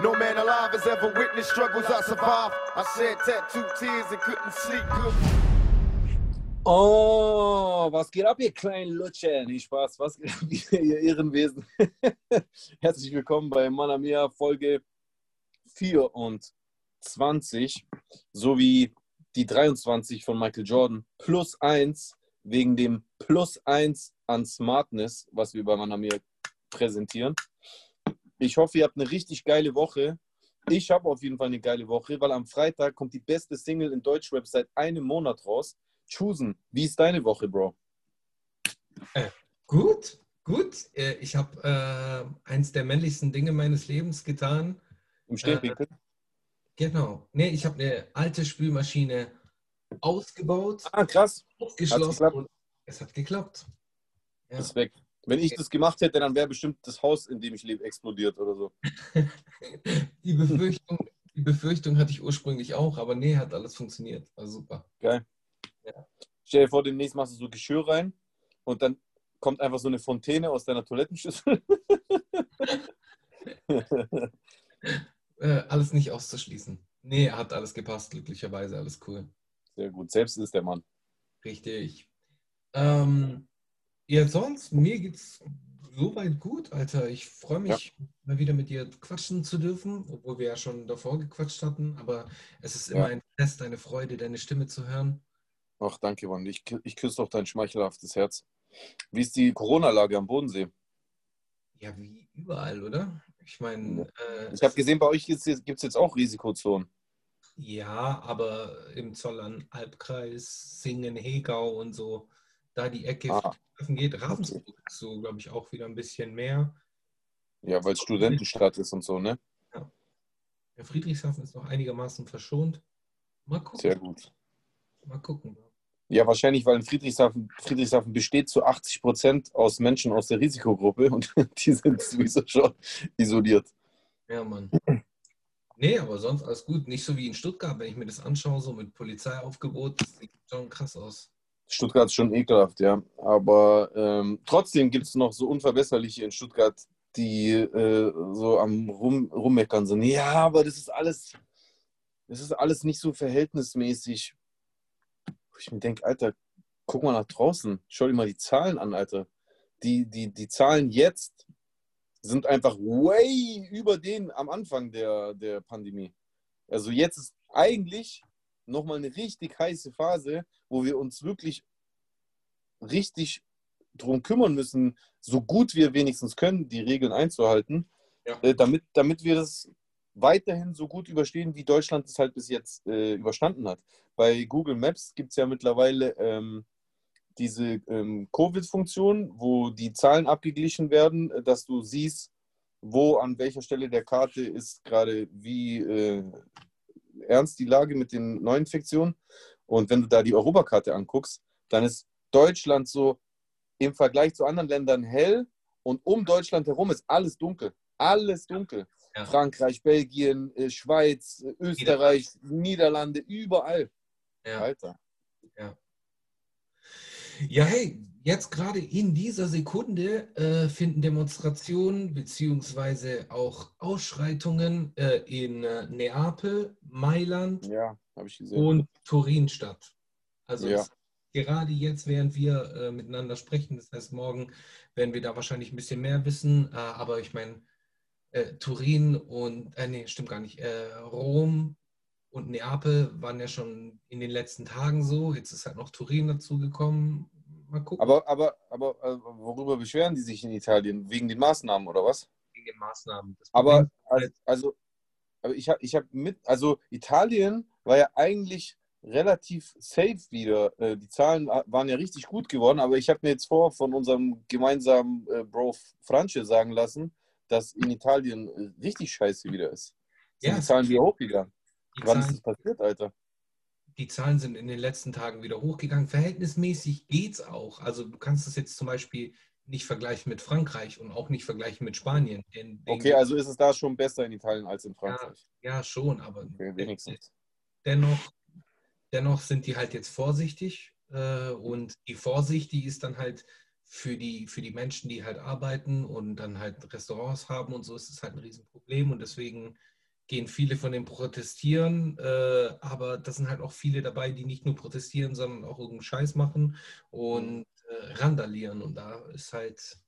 No man alive has ever witnessed struggles I survived. I shed tattooed tears and couldn't sleep good. Oh, was geht ab, ihr kleinen Lutscher? Nee, Spaß, was geht ab, ihr Ehrenwesen? Herzlich willkommen bei Manamia Folge 24, sowie die 23 von Michael Jordan, plus 1 wegen dem plus 1 an Smartness, was wir bei Manamia präsentieren. Ich hoffe, ihr habt eine richtig geile Woche. Ich habe auf jeden Fall eine geile Woche, weil am Freitag kommt die beste Single in Deutschrap seit einem Monat raus. Choosen, wie ist deine Woche, Bro? Äh, gut, gut. Äh, ich habe äh, eins der männlichsten Dinge meines Lebens getan. Im Stehwinkel? Äh, genau. Nee, ich habe eine alte Spülmaschine ausgebaut, ah, krass. ausgeschlossen und es hat geklappt. Ja. Ist weg. Wenn ich das gemacht hätte, dann wäre bestimmt das Haus, in dem ich lebe, explodiert oder so. die, Befürchtung, die Befürchtung hatte ich ursprünglich auch, aber nee, hat alles funktioniert. War super. Geil. Ja. Stell dir vor, demnächst machst du so Geschirr rein und dann kommt einfach so eine Fontäne aus deiner Toilettenschüssel. Äh, alles nicht auszuschließen. Nee, hat alles gepasst, glücklicherweise, alles cool. Sehr gut. Selbst ist der Mann. Richtig. Ähm, ja, sonst, mir geht's soweit gut, Alter. Ich freue mich, mal wieder mit dir quatschen zu dürfen, obwohl wir ja schon davor gequatscht hatten. Aber es ist immer Ja. ein Fest, eine Freude, deine Stimme zu hören. Ach, danke, Mann. Ich, ich küsse doch dein schmeichelhaftes Herz. Wie ist die Corona-Lage am Bodensee? Ja, wie überall, oder? Ich meine, äh, Ich habe gesehen, bei euch gibt es jetzt auch Risikozonen. ja, aber im Zollern-Albkreis, Singen, Hegau und so, da die Ecke Ah. Friedrichshafen geht, Ravensburg ist so, glaube ich, auch wieder ein bisschen mehr. Ja, weil es Studentenstadt ist und so, ne? Der Friedrichshafen ist noch einigermaßen verschont. Mal gucken. Sehr gut. Mal gucken. Ja, wahrscheinlich, weil in Friedrichshafen, Friedrichshafen besteht zu 80 Prozent aus Menschen aus der Risikogruppe und die sind sowieso schon isoliert. Ja, Mann. Nee, aber sonst alles gut. Nicht so wie in Stuttgart, wenn ich mir das anschaue, so mit Polizeiaufgebot, das sieht schon krass aus. Stuttgart ist schon ekelhaft, ja. Aber ähm, trotzdem gibt es noch so Unverbesserliche in Stuttgart, die äh, so am Rum, Rummeckern sind. Ja, aber das ist alles, das ist alles nicht so verhältnismäßig. Ich mir denke, Alter, guck mal nach draußen, schau dir mal die Zahlen an, Alter. Die, die, die Zahlen jetzt sind einfach way über den am Anfang der, der Pandemie. Also jetzt ist eigentlich nochmal eine richtig heiße Phase, wo wir uns wirklich richtig drum kümmern müssen, so gut wir wenigstens können, die Regeln einzuhalten, Ja. äh, damit, damit wir das weiterhin so gut überstehen, wie Deutschland es halt bis jetzt äh, überstanden hat. Bei Google Maps gibt es ja mittlerweile ähm, diese ähm, Covid-Funktion, wo die Zahlen abgeglichen werden, äh, dass du siehst, wo an welcher Stelle der Karte ist gerade wie äh, ernst die Lage mit den Neuinfektionen. Und wenn du da die Europakarte anguckst, dann ist Deutschland so im Vergleich zu anderen Ländern hell und um Deutschland herum ist alles dunkel. Alles dunkel. Ja. Frankreich, Belgien, äh, Schweiz, äh, Österreich, Niederlande, überall. Ja. Alter. Ja, hey, jetzt gerade in dieser Sekunde äh, finden Demonstrationen beziehungsweise auch Ausschreitungen äh, in äh, Neapel, Mailand Ja, und Turin statt. Also Ja. es, gerade jetzt, während wir äh, miteinander sprechen, das heißt, morgen werden wir da wahrscheinlich ein bisschen mehr wissen, äh, aber ich meine, äh, Turin und, nee, stimmt gar nicht, Rom und Neapel waren ja schon in den letzten Tagen so, jetzt ist halt noch Turin dazugekommen. Mal gucken. Aber, aber, aber äh, worüber beschweren die sich in Italien? Wegen den Maßnahmen oder was? wegen den Maßnahmen. Das Aber halt- also, also aber ich habe ich hab mit, also Italien war ja eigentlich relativ safe wieder. Äh, Die Zahlen wa- waren ja richtig gut geworden, aber ich habe mir jetzt vor von unserem gemeinsamen äh, Bro Franche sagen lassen, dass in Italien äh, richtig scheiße wieder ist. Sind Ja, die Zahlen wieder hochgegangen? die Wann ist das passiert, Alter? Die Zahlen sind in den letzten Tagen wieder hochgegangen. Verhältnismäßig geht's auch. Also du kannst es jetzt zum Beispiel nicht vergleichen mit Frankreich und auch nicht vergleichen mit Spanien. Den, den Okay, also ist es da schon besser in Italien als in Frankreich. ja, schon, aber Okay, wenigstens. dennoch, dennoch sind die halt jetzt vorsichtig äh, und die Vorsicht, die ist dann halt für die, für die Menschen, die halt arbeiten und dann halt Restaurants haben und so ist es halt ein Riesenproblem und deswegen gehen viele von den protestieren, äh, aber das sind halt auch viele dabei, die nicht nur protestieren, sondern auch irgendeinen Scheiß machen und äh, randalieren und da ist halt...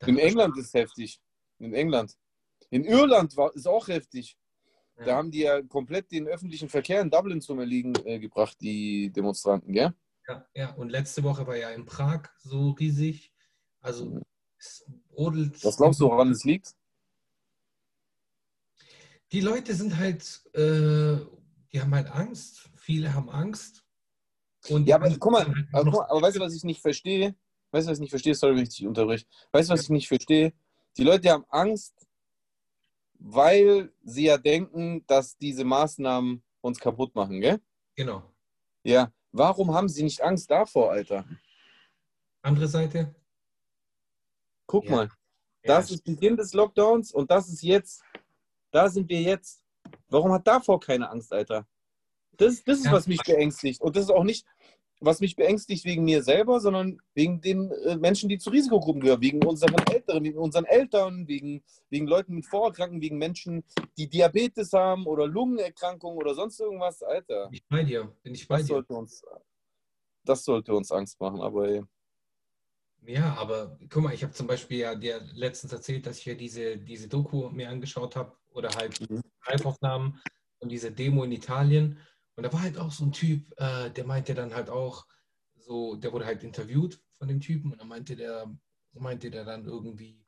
Da In England ist heftig. In England. In Irland war, ist auch heftig. Ja. Da haben die ja komplett den öffentlichen Verkehr in Dublin zum Erliegen äh, gebracht, die Demonstranten, gell? Ja, ja, und letzte Woche war ja in Prag so riesig. Also es brodelt. Was glaubst du, woran es liegt? Die Leute sind halt, äh, die haben halt Angst. Viele haben Angst. Und Ja, aber guck mal, halt aber, guck mal, aber weißt du, was ich nicht verstehe? Weißt du, was ich nicht verstehe? Sorry, wenn ich dich unterbreche. Weißt du, was ich nicht verstehe? Die Leute haben Angst, weil sie ja denken, dass diese Maßnahmen uns kaputt machen, gell? Genau. Ja. Warum haben sie nicht Angst davor, Alter? Andere Seite. Guck Ja. mal, das ja, ist Beginn des Lockdowns und das ist jetzt. Da sind wir jetzt. Warum hat davor keine Angst, Alter? Das, das ist, was mich beängstigt. Und das ist auch nicht, was mich beängstigt wegen mir selber, sondern wegen den äh, Menschen, die zu Risikogruppen gehören, wegen unseren Älteren, wegen unseren Eltern, wegen, wegen Leuten mit Vorerkrankungen, wegen Menschen, die Diabetes haben oder Lungenerkrankungen oder sonst irgendwas, Alter. Bin ich bei dir. Bin ich bei Das dir. sollte uns, das sollte uns Angst machen, aber ey. Ja, aber guck mal, ich habe zum Beispiel ja dir letztens erzählt, dass ich ja diese, diese Doku mir angeschaut habe oder halt Mhm. Live-Aufnahmen und diese Demo in Italien. Und da war halt auch so ein Typ, äh, der meinte dann halt auch, so, der wurde halt interviewt von dem Typen und dann meinte der, meinte der dann irgendwie,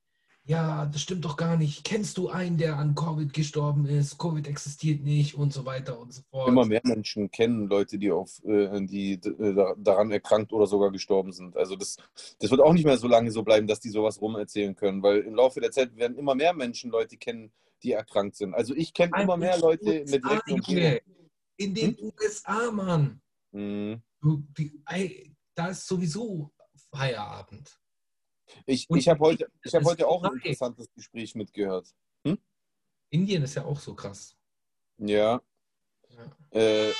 ja, das stimmt doch gar nicht. Kennst du einen, der an Covid gestorben ist? Covid existiert nicht und so weiter und so fort. Immer mehr Menschen kennen Leute, die auf äh, die äh, da- daran erkrankt oder sogar gestorben sind. Also das, das wird auch nicht mehr so lange so bleiben, dass die sowas rumerzähhlen können, weil im Laufe der Zeit werden immer mehr Menschen Leute kennen, die erkrankt sind. Also ich kenne immer mehr Leute mit USA, direkten Junge. In den Hm? USA, Mann. Ey, da ist sowieso Feierabend. Ich, Und ich habe heute, ich hab heute auch ein interessantes Gespräch mitgehört. Indien ist ja auch so krass. Ja, Ja. Äh,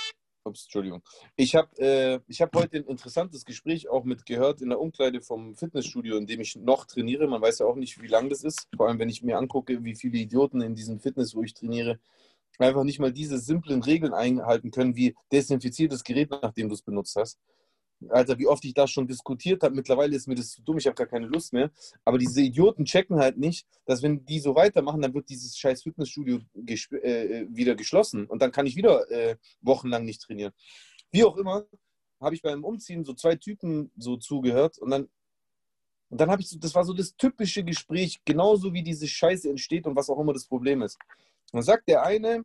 ups, Entschuldigung. Ich habe äh, hab heute ein interessantes Gespräch auch mitgehört in der Umkleide vom Fitnessstudio, in dem ich noch trainiere. Man weiß ja auch nicht, wie lang das ist. Vor allem, wenn ich mir angucke, wie viele Idioten in diesem Fitness, wo ich trainiere, einfach nicht mal diese simplen Regeln einhalten können, wie desinfiziert das Gerät, nachdem du es benutzt hast. Alter, wie oft ich das schon diskutiert habe. Mittlerweile ist mir das zu dumm, ich habe gar keine Lust mehr. Aber diese Idioten checken halt nicht, dass wenn die so weitermachen, dann wird dieses scheiß Fitnessstudio gesp- äh, wieder geschlossen und dann kann ich wieder äh, wochenlang nicht trainieren. Wie auch immer, habe ich beim Umziehen so zwei Typen so zugehört und dann, und dann habe ich so, das war so das typische Gespräch, genauso wie diese Scheiße entsteht und was auch immer das Problem ist. Und dann sagt der eine,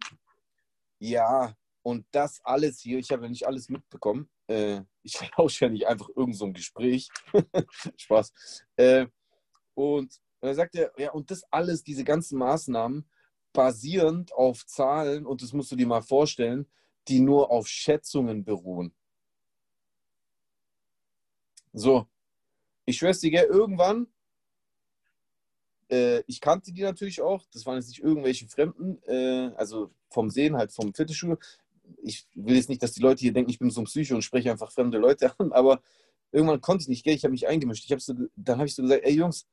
ja, und das alles hier, ich habe ja nicht alles mitbekommen. Äh, ich lausche ja nicht einfach irgend so ein Gespräch. Spaß. Äh, und dann sagt er, ja, und das alles, diese ganzen Maßnahmen, basierend auf Zahlen, und das musst du dir mal vorstellen, die nur auf Schätzungen beruhen. So, ich schwör's dir, irgendwann, äh, ich kannte die natürlich auch, das waren jetzt nicht irgendwelche Fremden, äh, also vom Sehen halt vom Fitnessstudio. Ich will jetzt nicht, dass die Leute hier denken, ich bin so ein Psycho und spreche einfach fremde Leute an, aber irgendwann konnte ich nicht, gell, ich habe mich eingemischt. Ich hab so, dann habe ich so gesagt, ey Jungs,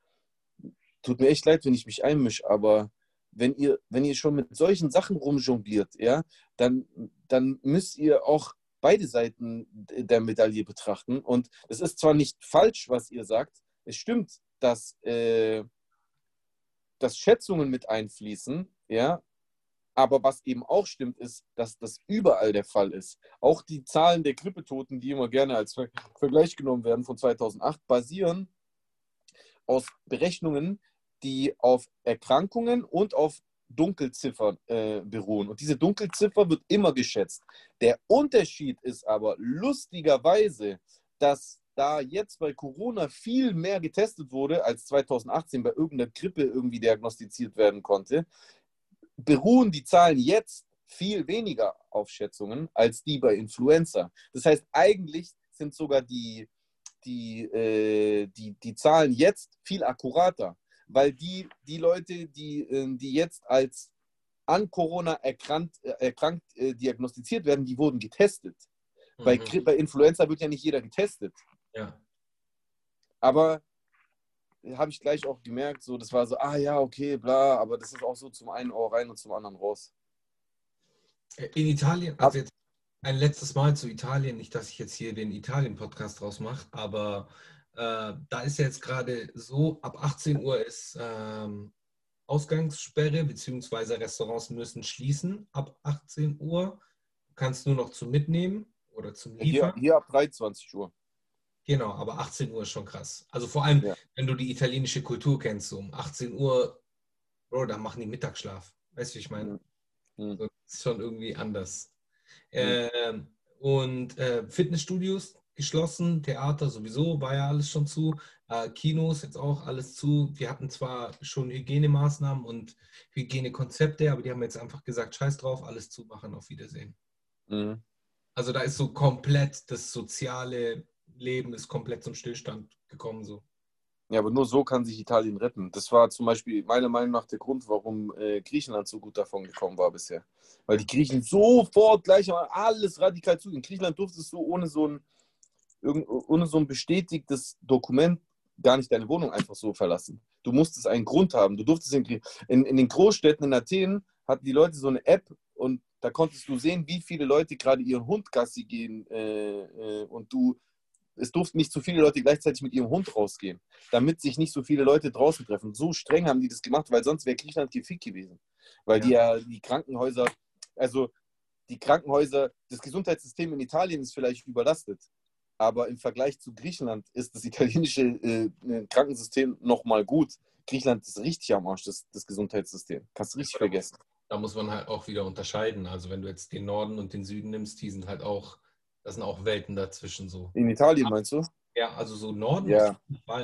tut mir echt leid, wenn ich mich einmische, aber wenn ihr, wenn ihr schon mit solchen Sachen rumjongliert, ja, dann, dann müsst ihr auch beide Seiten der Medaille betrachten. Und es ist zwar nicht falsch, was ihr sagt, es stimmt, dass, äh, dass Schätzungen mit einfließen, ja, aber was eben auch stimmt, ist, dass das überall der Fall ist. Auch die Zahlen der Grippetoten, die immer gerne als Ver Vergleich genommen werden von 2008, basieren aus Berechnungen, die auf Erkrankungen und auf Dunkelziffern äh, beruhen. Und diese Dunkelziffer wird immer geschätzt. Der Unterschied ist aber lustigerweise, dass da jetzt bei Corona viel mehr getestet wurde, als 2018 bei irgendeiner Grippe irgendwie diagnostiziert werden konnte, beruhen die Zahlen jetzt viel weniger auf Schätzungen als die bei Influenza. Das heißt, eigentlich sind sogar die, die, äh, die, die Zahlen jetzt viel akkurater, weil die, die Leute, die, äh, die jetzt als an Corona erkrankt, äh, erkrankt äh, diagnostiziert werden, die wurden getestet. Bei, Mhm. Gri- bei Influenza wird ja nicht jeder getestet. Ja. Aber habe ich gleich auch gemerkt, so, das war so, ah ja, okay, bla, aber das ist auch so zum einen Ohr rein und zum anderen raus. In Italien, also jetzt ein letztes Mal zu Italien, nicht, dass ich jetzt hier den Italien-Podcast draus mache, aber äh, da ist ja jetzt gerade so, ab 18 Uhr ist ähm, Ausgangssperre, beziehungsweise Restaurants müssen schließen ab 18 Uhr. Du kannst nur noch zum Mitnehmen oder zum Liefern. Hier, hier ab 23 Uhr. Genau, aber 18 Uhr ist schon krass. Also vor allem, Ja. wenn du die italienische Kultur kennst, so um 18 Uhr, Bro, da machen die Mittagsschlaf. Weißt du, wie ich meine? Mhm. So, das ist schon irgendwie anders. Mhm. Ähm, und äh, Fitnessstudios geschlossen, Theater sowieso, war ja alles schon zu. Äh, Kinos jetzt auch alles zu. Wir hatten zwar schon Hygienemaßnahmen und Hygienekonzepte, aber die haben jetzt einfach gesagt, scheiß drauf, alles zumachen, auf Wiedersehen. Mhm. Also da ist so komplett das soziale Leben ist komplett zum Stillstand gekommen. So. Ja, aber nur so kann sich Italien retten. Das war zum Beispiel meiner Meinung nach der Grund, warum äh, Griechenland so gut davon gekommen war bisher. Weil die Griechen sofort gleich alles radikal zu. In Griechenland durftest du ohne so ein, ohne so ein bestätigtes Dokument gar nicht deine Wohnung einfach so verlassen. Du musstest einen Grund haben. Du durftest in, in, in den Großstädten in Athen hatten die Leute so eine App und da konntest du sehen, wie viele Leute gerade ihren Hund Gassi gehen äh, äh, und du es durften nicht so viele Leute gleichzeitig mit ihrem Hund rausgehen, damit sich nicht so viele Leute draußen treffen. So streng haben die das gemacht, weil sonst wäre Griechenland gefickt gewesen. Weil die ja die Krankenhäuser, also die Krankenhäuser, das Gesundheitssystem in Italien ist vielleicht überlastet. Aber im Vergleich zu Griechenland ist das italienische äh, Krankensystem nochmal gut. Griechenland ist richtig am Arsch, das, das Gesundheitssystem. Kannst du richtig vergessen. Da muss man halt auch wieder unterscheiden. Also wenn du jetzt den Norden und den Süden nimmst, die sind halt auch, das sind auch Welten dazwischen so. In Italien meinst du? Ja, also so Norden, Ja.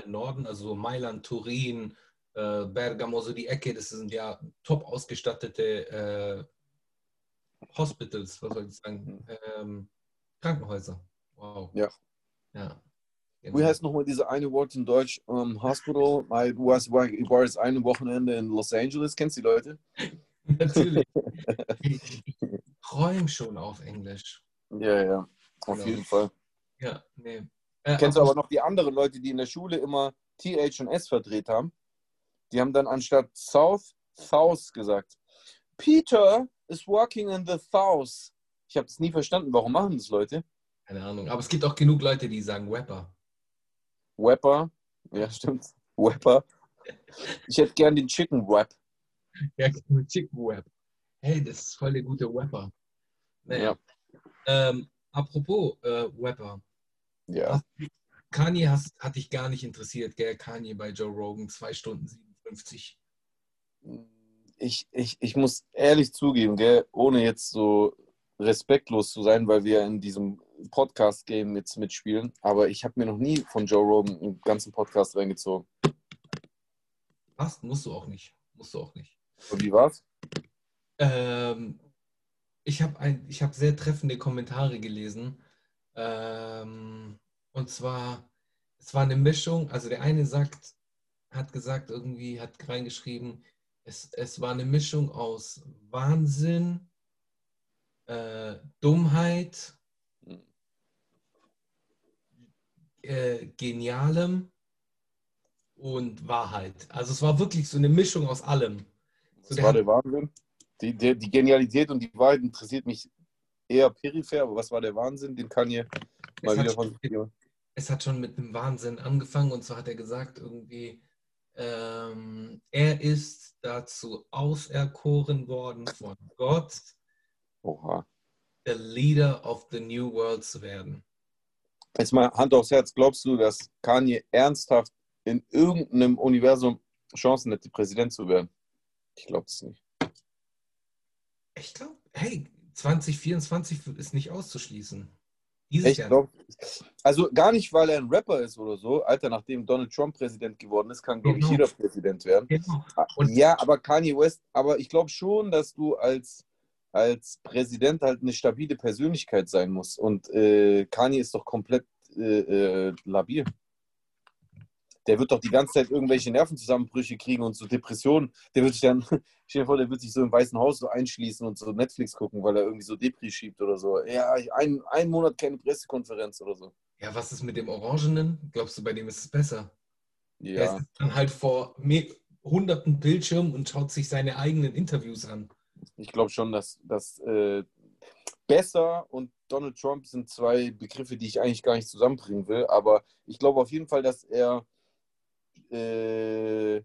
Norden, also so Mailand, Turin, äh, Bergamo, so die Ecke, das sind ja top ausgestattete äh, Hospitals, was soll ich sagen, ähm, Krankenhäuser. Wow. Ja. Ja. Wie heißt nochmal diese eine Wort in Deutsch? Um, Hospital. I was, war, ich war jetzt ein Wochenende in Los Angeles. Kennst du die Leute? Natürlich. ich träume schon auf Englisch. Ja, ja. Auf Ja. jeden Fall. Ja, nee. Äh, Kennst du aber noch die anderen Leute, die in der Schule immer TH und S verdreht haben? Die haben dann anstatt South, South gesagt. Peter is walking in the South. Ich habe das nie verstanden. Warum machen das Leute? Keine Ahnung. Aber es gibt auch genug Leute, die sagen Rapper. Wepper. Ja, stimmt. Wepper. Ich hätte gern den Chicken Wrap. Ja, Chicken Rap. Hey, das ist voll der gute Rapper. Naja. Ja. Ähm, apropos äh, Rapper. Ja. Kanye hast, hat dich gar nicht interessiert, gell? Kanye bei Joe Rogan, 2 Stunden 57. Ich, ich, ich muss ehrlich zugeben, gell, ohne jetzt so respektlos zu sein, weil wir in diesem Podcast-Game jetzt mitspielen, aber ich habe mir noch nie von Joe Rogan einen ganzen Podcast reingezogen. Passt, musst du auch nicht. Musst du auch nicht. Und wie war's? Ähm, ich habe hab sehr treffende Kommentare gelesen. Ähm, und zwar, es war eine Mischung, also der eine sagt, hat gesagt, irgendwie, hat reingeschrieben, es, es war eine Mischung aus Wahnsinn, äh, Dummheit, äh, Genialem und Wahrheit. Also es war wirklich so eine Mischung aus allem. So, der war hat- der Wahnsinn. Die, die, die Genialität und die Wahrheit interessiert mich eher peripher, aber was war der Wahnsinn? Den kann ihr mal wieder schon- von. es hat schon mit einem Wahnsinn angefangen und so hat er gesagt, irgendwie, ähm, er ist dazu auserkoren worden von Gott, Oha. der Leader of the New World zu werden. Jetzt mal Hand aufs Herz, glaubst du, dass Kanye ernsthaft in irgendeinem Universum Chancen hätte, Präsident zu werden? Ich glaube es nicht. Ich glaube, hey, 2024 ist nicht auszuschließen. Dieses Ich Jahr. glaube, also gar nicht, weil er ein Rapper ist oder so. Alter, nachdem Donald Trump Präsident geworden ist, kann, glaube ich, Genau. jeder Präsident werden. Genau. Und- ja, aber Kanye West, aber ich glaube schon, dass du als, als Präsident halt eine stabile Persönlichkeit sein musst. Und äh, Kanye ist doch komplett äh, äh, labil. Der wird doch die ganze Zeit irgendwelche Nervenzusammenbrüche kriegen und so Depressionen. Der wird sich dann, stell dir vor, der wird sich so im Weißen Haus so einschließen und so Netflix gucken, weil er irgendwie so Depri schiebt oder so. Ja, ein, ein Monat keine Pressekonferenz oder so. Ja, was ist mit dem Orangenen? Glaubst du, bei dem ist es besser? Er Ja, sitzt dann halt vor hunderten Bildschirmen und schaut sich seine eigenen Interviews an. ich glaube schon, dass das äh, besser und Donald Trump sind zwei Begriffe, die ich eigentlich gar nicht zusammenbringen will. Aber ich glaube auf jeden Fall, dass er äh,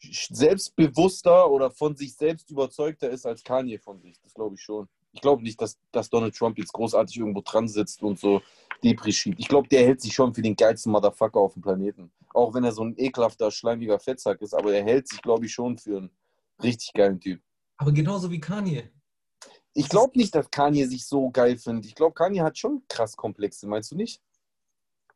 selbstbewusster oder von sich selbst überzeugter ist als Kanye von sich. Das glaube ich schon. Ich glaube nicht, dass, dass Donald Trump jetzt großartig irgendwo dran sitzt und so Depri schiebt. Ich glaube, der hält sich schon für den geilsten Motherfucker auf dem Planeten. Auch wenn er so ein ekelhafter, schleimiger Fettsack ist, aber er hält sich, glaube ich, schon für einen richtig geilen Typ. Aber genauso wie Kanye. Ich glaube nicht, dass Kanye sich so geil findet. Ich glaube, Kanye hat schon krass Komplexe, meinst du nicht?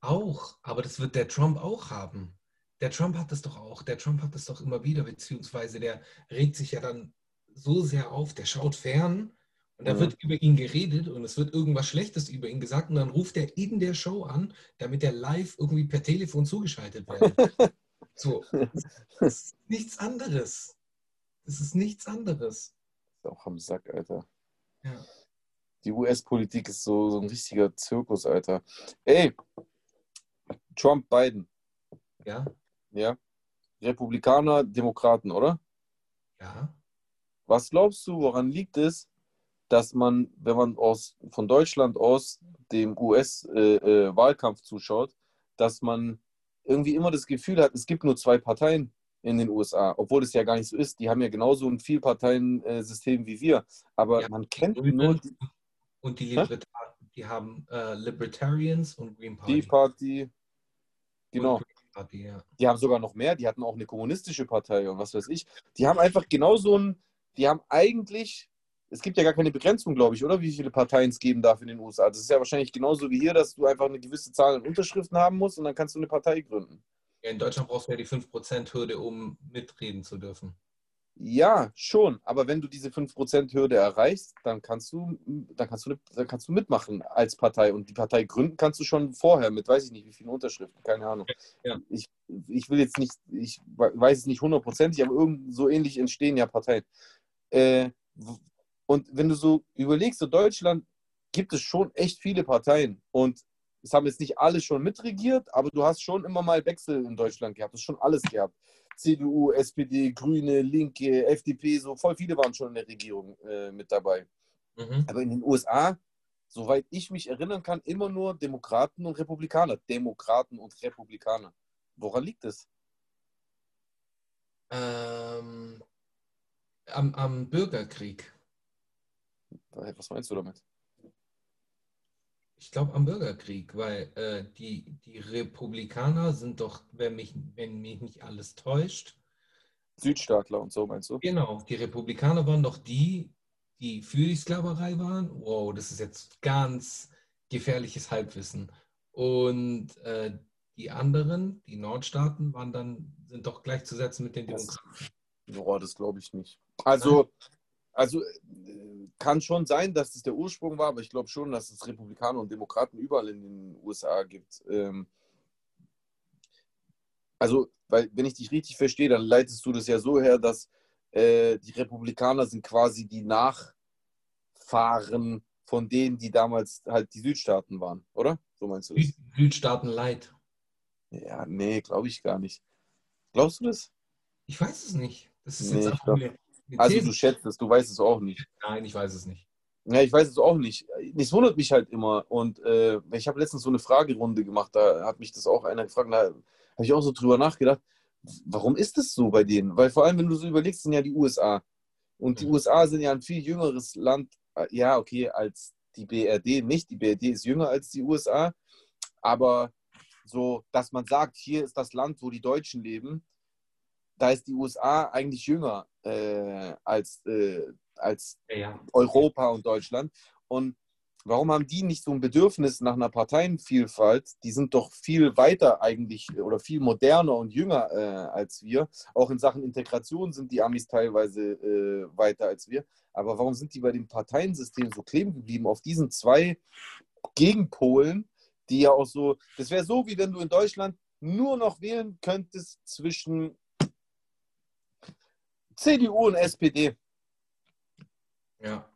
Auch. Aber das wird der Trump auch haben. Der Trump hat das doch auch. Der Trump hat das doch immer wieder, beziehungsweise der regt sich ja dann so sehr auf, der schaut fern und da Mhm. wird über ihn geredet und es wird irgendwas Schlechtes über ihn gesagt und dann ruft er in der Show an, damit er live irgendwie per Telefon zugeschaltet wird. so. Das ist nichts anderes. Das ist nichts anderes. Ist auch am Sack, Alter. Ja. Die US-Politik ist so, so ein richtiger Zirkus, Alter. Ey, Trump, Biden, Ja, ja? Republikaner, Demokraten, oder? ja. Was glaubst du, woran liegt es, dass man, wenn man aus, von Deutschland aus dem US-Wahlkampf zuschaut, dass man irgendwie immer das Gefühl hat, es gibt nur zwei Parteien in den USA, obwohl es ja gar nicht so ist. Die haben ja genauso ein Vielparteiensystem wie wir. Aber Ja, man kennt Grüne nur die Und die, Hä? Libertar die haben äh, Libertarians und Green Party. Tea Party. Genau. Ja. Die haben sogar noch mehr. Die hatten auch eine kommunistische Partei und was weiß ich. Die haben einfach genau so ein, die haben eigentlich, es gibt ja gar keine Begrenzung, glaube ich, oder? Wie viele Parteien es geben darf in den USA. Das ist ja wahrscheinlich genauso wie hier, dass du einfach eine gewisse Zahl an Unterschriften haben musst und dann kannst du eine Partei gründen. Ja, In Deutschland brauchst du ja die 5%-Hürde, um mitreden zu dürfen. Ja, schon. Aber wenn du diese 5%-Hürde erreichst, dann kannst du, dann kannst du, dann kannst du mitmachen als Partei. Und die Partei gründen kannst du schon vorher mit, weiß ich nicht, wie vielen Unterschriften, keine Ahnung. Ja. Ich, ich will jetzt nicht, ich weiß es nicht hundertprozentig, aber irgend so ähnlich entstehen ja Parteien. Äh, und wenn du so überlegst, so Deutschland gibt es schon echt viele Parteien. Und es haben jetzt nicht alle schon mitregiert, aber du hast schon immer mal Wechsel in Deutschland gehabt. Du hast schon alles gehabt. CDU, SPD, Grüne, Linke, FDP, so voll viele waren schon in der Regierung äh, mit dabei. Mhm. Aber in den USA, soweit ich mich erinnern kann, immer nur Demokraten und Republikaner. Demokraten und Republikaner. Woran liegt es? Ähm, am, am Bürgerkrieg. Was meinst du damit? Ich glaube am Bürgerkrieg, weil äh, die, die Republikaner sind doch, wenn mich, wenn mich nicht alles täuscht, Südstaatler und so meinst du? genau, die Republikaner waren doch die, die für die Sklaverei waren. Wow, das ist jetzt ganz gefährliches Halbwissen. Und äh, die anderen, die Nordstaaten, waren dann, sind doch gleichzusetzen mit den Demokraten. Boah, das glaube ich nicht. Also, also äh, kann schon sein, dass das der Ursprung war, aber ich glaube schon, dass es Republikaner und Demokraten überall in den USA gibt. Ähm, also, weil, wenn ich dich richtig verstehe, dann leitest du das ja so her, dass äh, die Republikaner sind quasi die Nachfahren von denen, die damals halt die Südstaaten waren, oder? So meinst du das? Süd, Südstaaten leid. Ja, nee, glaube ich gar nicht. Glaubst du das? Ich weiß es nicht. Das ist Nee, jetzt einfach glaub- Also du schätzt es, du weißt es auch nicht. Nein, ich weiß es nicht. Ja, ich weiß es auch nicht. Es wundert mich halt immer. Und äh, ich habe letztens so eine Fragerunde gemacht, da hat mich das auch einer gefragt, da habe ich auch so drüber nachgedacht, warum ist das so bei denen? Weil vor allem, wenn du so überlegst, sind ja die USA. Und die Mhm. USA sind ja ein viel jüngeres Land, äh, ja, okay, als die BRD nicht. Die BRD ist jünger als die USA. Aber so, dass man sagt, hier ist das Land, wo die Deutschen leben, da ist die USA eigentlich jünger äh, als, äh, als Ja. Europa und Deutschland. Und warum haben die nicht so ein Bedürfnis nach einer Parteienvielfalt? Die sind doch viel weiter eigentlich oder viel moderner und jünger äh, als wir. Auch in Sachen Integration sind die Amis teilweise äh, weiter als wir. Aber warum sind die bei dem Parteiensystem so kleben geblieben auf diesen zwei Gegenpolen, die ja auch so, das wäre so, wie wenn du in Deutschland nur noch wählen könntest zwischen CDU und SPD. ja.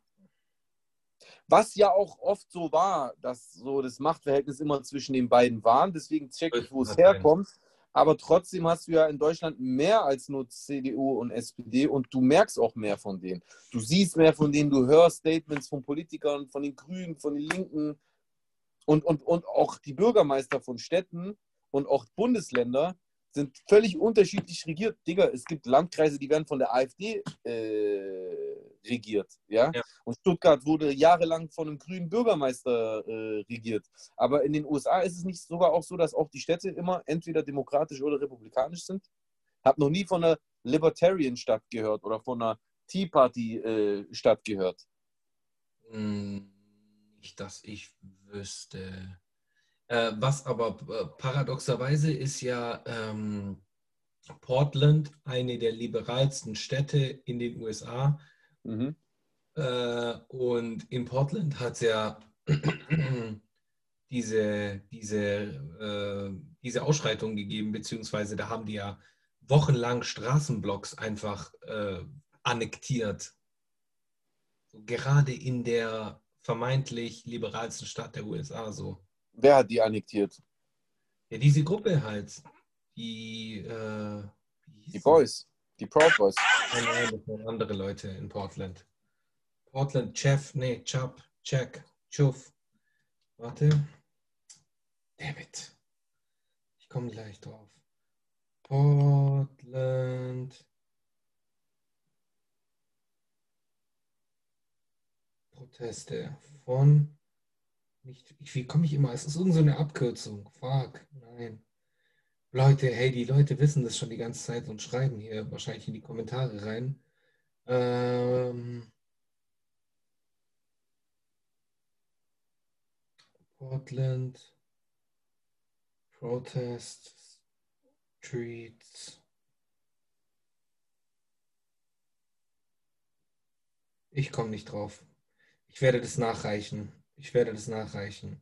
Was ja auch oft so war, dass so das Machtverhältnis immer zwischen den beiden waren. Deswegen check ich, wo es herkommt. Aber trotzdem hast du ja in Deutschland mehr als nur CDU und SPD und du merkst auch mehr von denen. Du siehst mehr von denen, du hörst Statements von Politikern, von den Grünen, von den Linken und, und, und auch die Bürgermeister von Städten und auch Bundesländer sind völlig unterschiedlich regiert. Digga, es gibt Landkreise, die werden von der AfD äh, regiert. Ja? ja? Und Stuttgart wurde jahrelang von einem grünen Bürgermeister äh, regiert. Aber in den USA ist es nicht sogar auch so, dass auch die Städte immer entweder demokratisch oder republikanisch sind. Hab noch nie von einer Libertarian-Stadt gehört oder von einer Tea Party-Stadt äh, gehört. Hm, nicht, dass ich wüsste. Äh, was aber äh, paradoxerweise ist ja ähm, Portland eine der liberalsten Städte in den USA. Mhm. Äh, und in Portland hat es ja diese, diese, äh, diese Ausschreitung gegeben, beziehungsweise da haben die ja wochenlang Straßenblocks einfach äh, annektiert. So, gerade in der vermeintlich liberalsten Stadt der USA so. Wer hat die annektiert? Ja, diese Gruppe halt. Die, äh, die Boys. Die Proud Boys. Nein, nein, andere Leute in Portland. Portland, Chef, nee, Chubb, Check, Chuff. Warte. David. Ich komme gleich drauf. Portland. Proteste von nicht, wie komme ich immer? Es ist irgendeine so Abkürzung. Fuck, nein. Leute, hey, die Leute wissen das schon die ganze Zeit und schreiben hier wahrscheinlich in die Kommentare rein. Ähm, Portland Protest Streets. Ich komme nicht drauf. Ich werde das nachreichen. Ich werde das nachreichen.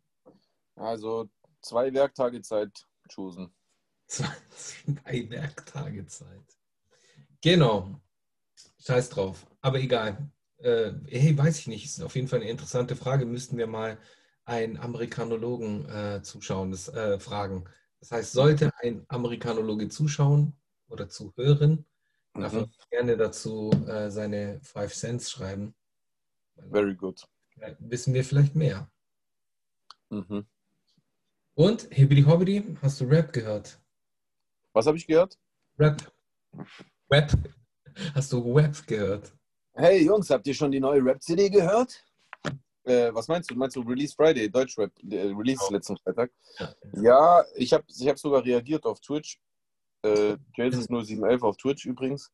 Also zwei Werktage Zeit choosen. Zwei Werktage Zeit. Genau. Scheiß drauf. Aber egal. Äh, hey, weiß ich nicht. Ist auf jeden Fall eine interessante Frage. Müssten wir mal einen Amerikanologen äh, zuschauen, das, äh, fragen. Das heißt, sollte ein Amerikanologe zuschauen oder zuhören, mhm. darf er gerne dazu äh, seine Five Cents schreiben. Very good wissen wir vielleicht mehr. Mhm. Und, Hibbidi Hobbidi, hast du Rap gehört? Was habe ich gehört? Rap. Rap. Hast du Rap gehört? Hey Jungs, habt ihr schon die neue Rap-CD gehört? Äh, was meinst du? Meinst du Release Friday, Deutschrap, äh, Release oh. letzten Freitag? Ja, ja ich habe ich hab sogar reagiert auf Twitch. Äh, Jason 0711 auf Twitch übrigens.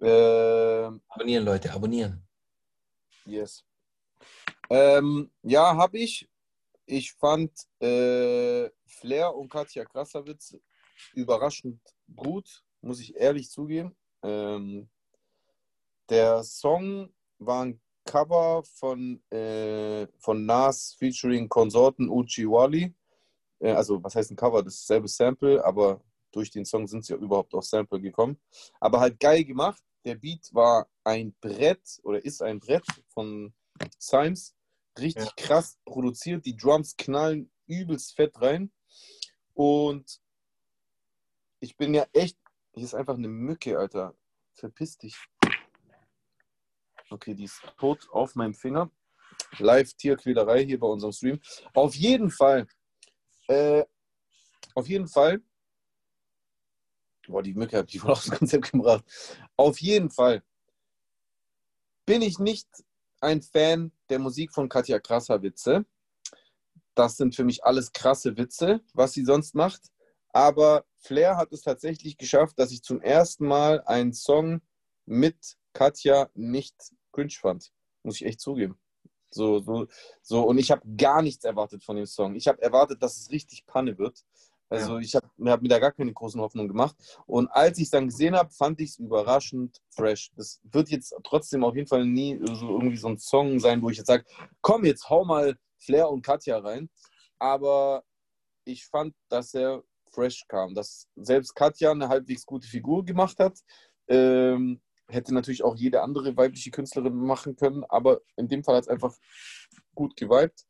Äh, abonnieren, Leute, abonnieren. Yes. Ähm, ja, habe ich. Ich fand äh, Flair und Katja Krasavitz überraschend gut, muss ich ehrlich zugeben. Ähm, der Song war ein Cover von, äh, von Nas featuring Konsorten Uchi Wally. Äh, also, was heißt ein Cover? Dasselbe Sample, aber durch den Song sind sie ja überhaupt auf Sample gekommen. Aber halt geil gemacht. Der Beat war ein Brett oder ist ein Brett von Symes. Richtig ja. krass produziert. Die Drums knallen übelst fett rein. Und ich bin ja echt. Hier ist einfach eine Mücke, Alter. Verpiss dich. Okay, die ist tot auf meinem Finger. Live-Tierquälerei hier bei unserem Stream. Auf jeden Fall. Äh, auf jeden Fall. Boah, die Mücke hat die wohl dem Konzept gebracht. Auf jeden Fall bin ich nicht ein Fan der Musik von Katja Krasser-Witze. Das sind für mich alles krasse Witze, was sie sonst macht. Aber Flair hat es tatsächlich geschafft, dass ich zum ersten Mal einen Song mit Katja nicht cringe fand. Muss ich echt zugeben. So, so, so. Und ich habe gar nichts erwartet von dem Song. Ich habe erwartet, dass es richtig Panne wird. Also ja. ich habe hab mir da gar keine großen Hoffnungen gemacht. Und als ich es dann gesehen habe, fand ich es überraschend fresh. Das wird jetzt trotzdem auf jeden Fall nie so irgendwie so ein Song sein, wo ich jetzt sage, komm, jetzt hau mal Flair und Katja rein. Aber ich fand, dass er fresh kam, dass selbst Katja eine halbwegs gute Figur gemacht hat. Ähm, hätte natürlich auch jede andere weibliche Künstlerin machen können, aber in dem Fall hat es einfach gut geweibt.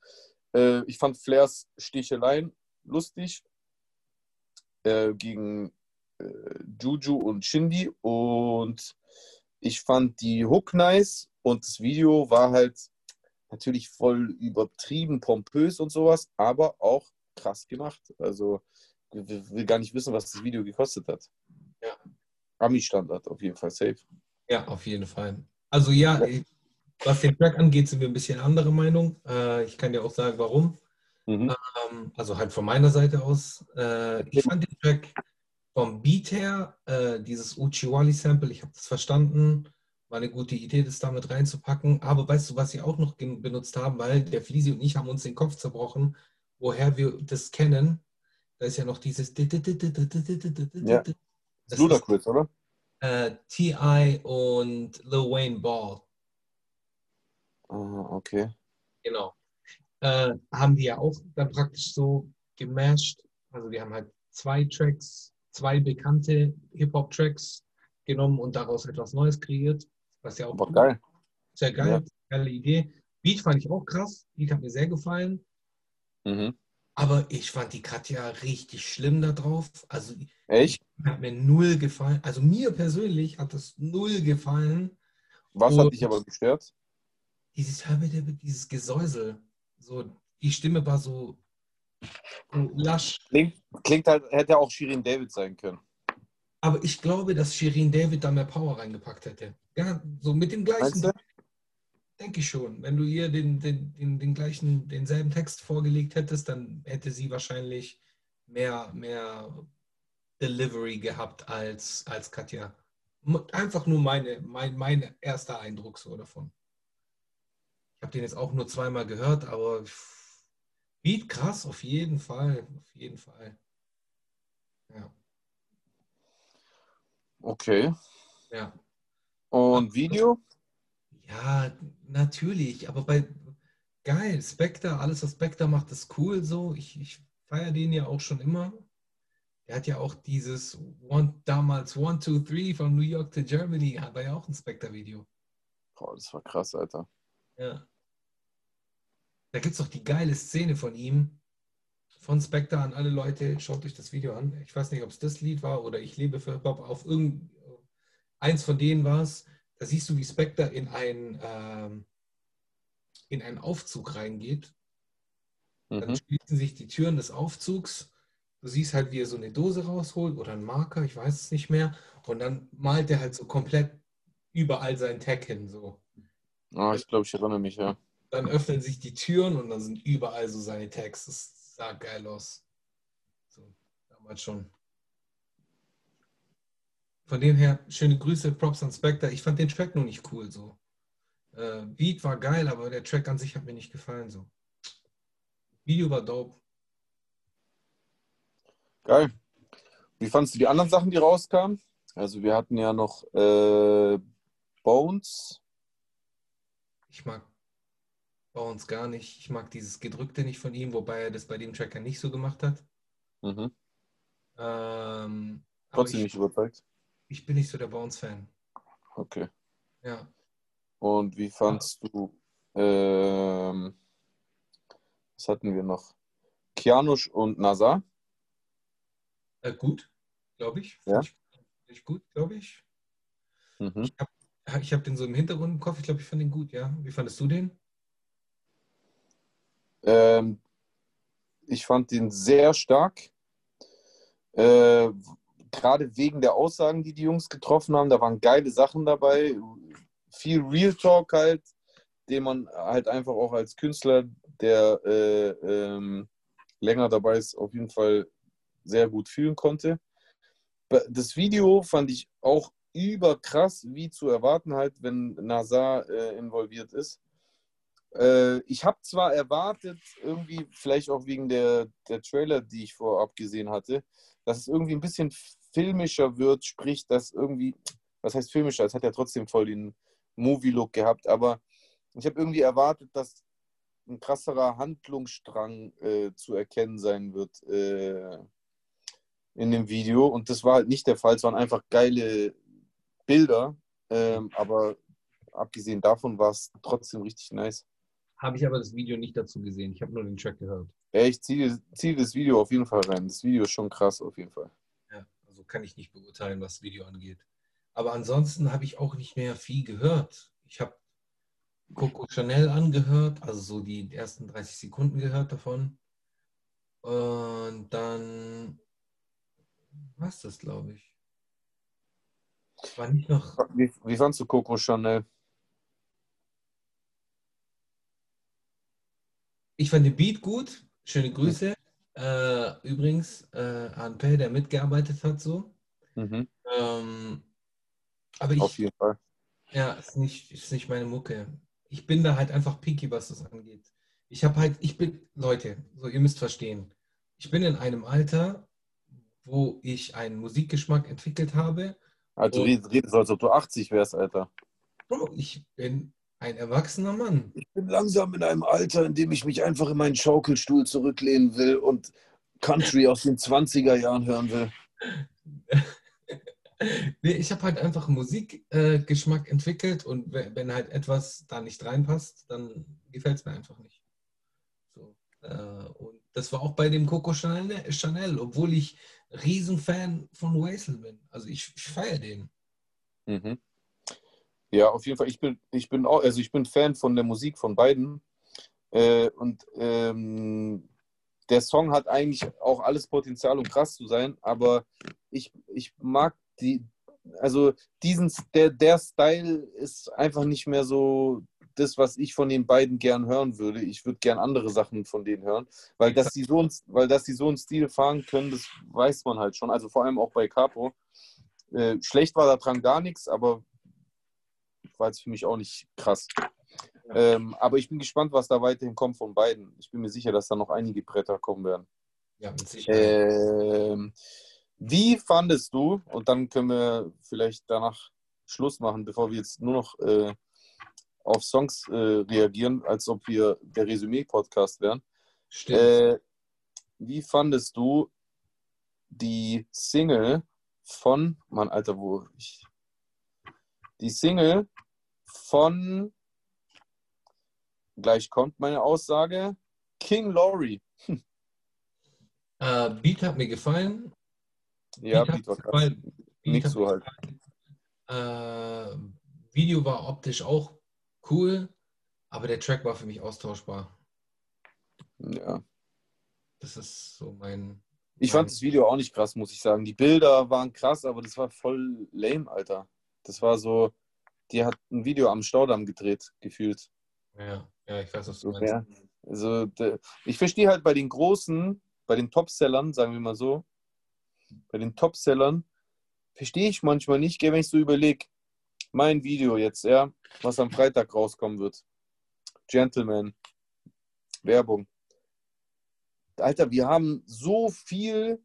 Äh, ich fand Flairs Sticheleien lustig äh, gegen äh, Juju und Shindy und ich fand die Hook nice und das Video war halt natürlich voll übertrieben, pompös und sowas, aber auch krass gemacht. Also ich will gar nicht wissen, was das Video gekostet hat. Ja. Ami-Standard auf jeden Fall safe. Ja, auf jeden Fall. Also ja, was den Track angeht, sind wir ein bisschen andere Meinung. Äh, ich kann dir auch sagen, warum. Mhm. Ähm, also halt von meiner Seite aus. Äh, ich fand den Track vom Beat her, äh, dieses Uchiwali-Sample, ich habe das verstanden, war eine gute Idee, das damit reinzupacken. Aber weißt du, was sie auch noch benutzt haben, weil der Flisi und ich haben uns den Kopf zerbrochen, woher wir das kennen. Da ist ja noch dieses Ja. Das Ludacris, oder? äh, T.I. und Lil Wayne Ball. Ah, okay. Genau. Äh, haben die ja auch dann praktisch so gemasht. Also die haben halt zwei Tracks, zwei bekannte Hip-Hop-Tracks genommen und daraus etwas Neues kreiert. Was ja auch Aber geil. sehr geil, geile Idee. Beat fand ich auch krass. Beat hat mir sehr gefallen. Mhm. Aber ich fand die Katja richtig schlimm da drauf. Also Echt? hat mir null gefallen. Also mir persönlich hat das null gefallen. Was Und- hat dich aber gestört? dieses, dieses Gesäusel. So, die Stimme war so, so lasch. Klingt, klingt halt, hätte auch Shirin David sein können. Aber ich glaube, dass Shirin David da mehr Power reingepackt hätte. Ja, so mit dem gleichen, denke ich schon. Wenn du ihr den, den, den, den gleichen, denselben Text vorgelegt hättest, dann hätte sie wahrscheinlich mehr, mehr Delivery gehabt als, als Katja. Einfach nur meine, mein, mein erster Eindruck so davon. Ich habe den jetzt auch nur zweimal gehört, aber Beat krass, auf jeden Fall. Auf jeden Fall. Ja, Okay. ja. Und Video? Ja, natürlich, aber bei geil, Spectre, alles, was Spectre macht, ist cool so. Ich, ich feiere den ja auch schon immer. Er hat ja auch dieses One, damals One, Two, Three von New York to Germany, hat er ja auch ein Spectre-Video. Boah, das war krass, Alter. Ja. Da gibt es doch die geile Szene von ihm, von Spectre an alle Leute, schaut euch das Video an. Ich weiß nicht, ob es das Lied war oder Ich lebe für Hip-Hop, auf irgend eins von denen war es. Da siehst du, wie Spectre in, ein, ähm, in einen Aufzug reingeht. Dann Mhm. schließen sich die Türen des Aufzugs. Du siehst halt, wie er so eine Dose rausholt oder einen Marker, ich weiß es nicht mehr. Und dann malt er halt so komplett überall seinen Tag hin. So. Ah, ich glaube, ich erinnere mich, ja. Dann öffnen sich die Türen und dann sind überall so seine Tags. Das sah geil aus. So, damals schon. Von dem her, schöne Grüße, Props an Spectre. Ich fand den Track nur nicht cool so. Äh, Beat war geil, aber der Track an sich hat mir nicht gefallen so. Video war dope. Geil. Wie fandest du die anderen Sachen, die rauskamen? Also wir hatten ja noch äh, Bones. Ich mag Bones gar nicht. Ich mag dieses Gedrückte nicht von ihm, wobei er das bei dem Tracker nicht so gemacht hat. Mhm. Ähm, Trotzdem ich, nicht überzeugt. ich bin nicht so der Bones-Fan. Okay. Ja. Und wie fandst du, ähm, was hatten wir noch? Kianush und Nazar. Äh, gut, glaube ich. Ja? Ich, find ich gut, glaube ich. Mhm. Ich habe den so im Hintergrund im Kopf. Ich glaube, ich fand den gut, ja. Wie fandest du den? Ähm, ich fand den sehr stark. Äh, Gerade wegen der Aussagen, die die Jungs getroffen haben, da waren geile Sachen dabei. Viel Real Talk halt, den man halt einfach auch als Künstler, der äh, ähm, länger dabei ist, auf jeden Fall sehr gut fühlen konnte. Das Video fand ich auch überkrass, wie zu erwarten halt, wenn Nazar äh, involviert ist. Äh, ich habe zwar erwartet, irgendwie, vielleicht auch wegen der, der Trailer, die ich vorab gesehen hatte, dass es irgendwie ein bisschen filmischer wird, sprich, dass irgendwie, was heißt filmischer? Es hat ja trotzdem voll den Movie-Look gehabt, aber ich habe irgendwie erwartet, dass ein krasserer Handlungsstrang äh, zu erkennen sein wird äh, in dem Video und das war halt nicht der Fall. Es waren einfach geile Bilder, Ähm, aber abgesehen davon war es trotzdem richtig nice. Habe ich aber das Video nicht dazu gesehen. Ich habe nur den Track gehört. Ja, ich ziehe zieh das Video auf jeden Fall rein. Das Video ist schon krass auf jeden Fall. Ja, also kann ich nicht beurteilen, was das Video angeht. Aber ansonsten habe ich auch nicht mehr viel gehört. Ich habe Coco Chanel angehört, also so die ersten 30 Sekunden gehört davon. Und dann war es das, glaube ich. War nicht noch. Wie, wie fandst du Coco Chanel? Ich fand den Beat gut. Schöne Grüße. Äh, übrigens äh, an Per, der mitgearbeitet hat, so. Mhm. Ähm, aber ich, Auf jeden Fall. Ja, ist nicht, ist nicht meine Mucke. Ich bin da halt einfach picky, was das angeht. Ich habe halt, ich bin, Leute, so ihr müsst verstehen, ich bin in einem Alter, wo ich einen Musikgeschmack entwickelt habe. Also redest, redest, als ob du 80 wärst, Alter. Bro, ich bin ein erwachsener Mann. Ich bin langsam in einem Alter, in dem ich mich einfach in meinen Schaukelstuhl zurücklehnen will und Country aus den 20er Jahren hören will. Nee, ich habe halt einfach einen Musikgeschmack entwickelt und we- wenn halt etwas da nicht reinpasst, dann gefällt es mir einfach nicht. So, äh, und das war auch bei dem Coco Chanel, Chanel obwohl ich Riesenfan von Waisel bin. Also ich, ich feiere den. Mhm. Ja, auf jeden Fall. Ich bin, ich bin auch, also ich bin Fan von der Musik von beiden. Äh, und ähm, der Song hat eigentlich auch alles Potenzial, um krass zu sein, aber ich, ich mag die, also diesen, der, der Style ist einfach nicht mehr so das, was ich von den beiden gern hören würde. Ich würde gern andere Sachen von denen hören, weil dass die so ein, weil dass die so einen Stil fahren können, das weiß man halt schon. Also vor allem auch bei Capo. Äh, schlecht war daran gar nichts, aber war jetzt für mich auch nicht krass. Ähm, aber ich bin gespannt, was da weiterhin kommt von beiden. Ich bin mir sicher, dass da noch einige Bretter kommen werden. Ja, mit Sicherheit. Ähm, wie fandest du, und dann können wir vielleicht danach Schluss machen, bevor wir jetzt nur noch äh, auf Songs äh, reagieren, als ob wir der Resümee-Podcast wären. Stimmt. Äh, wie fandest du die Single von, Mann, Alter, wo ich. Die Single von, gleich kommt meine Aussage, King Laurie. Äh, Beat hat mir gefallen. Ja, Beat Beat war hat krass. Nix hat so halt. Äh, Video war optisch auch cool, aber der Track war für mich austauschbar. Ja. Das ist so mein. Ich fand das Video auch nicht krass, muss ich sagen. Die Bilder waren krass, aber das war voll lame, Alter. Das war so, die hat ein Video am Staudamm gedreht, gefühlt. Ja, ja, ich weiß, was du So, meinst. ja. Also, ich verstehe halt bei den großen, bei den Topsellern, sagen wir mal so, bei den Topsellern, verstehe ich manchmal nicht, wenn ich so überlege, mein Video jetzt, ja, was am Freitag rauskommen wird. Gentleman, Werbung. Alter, wir haben so viel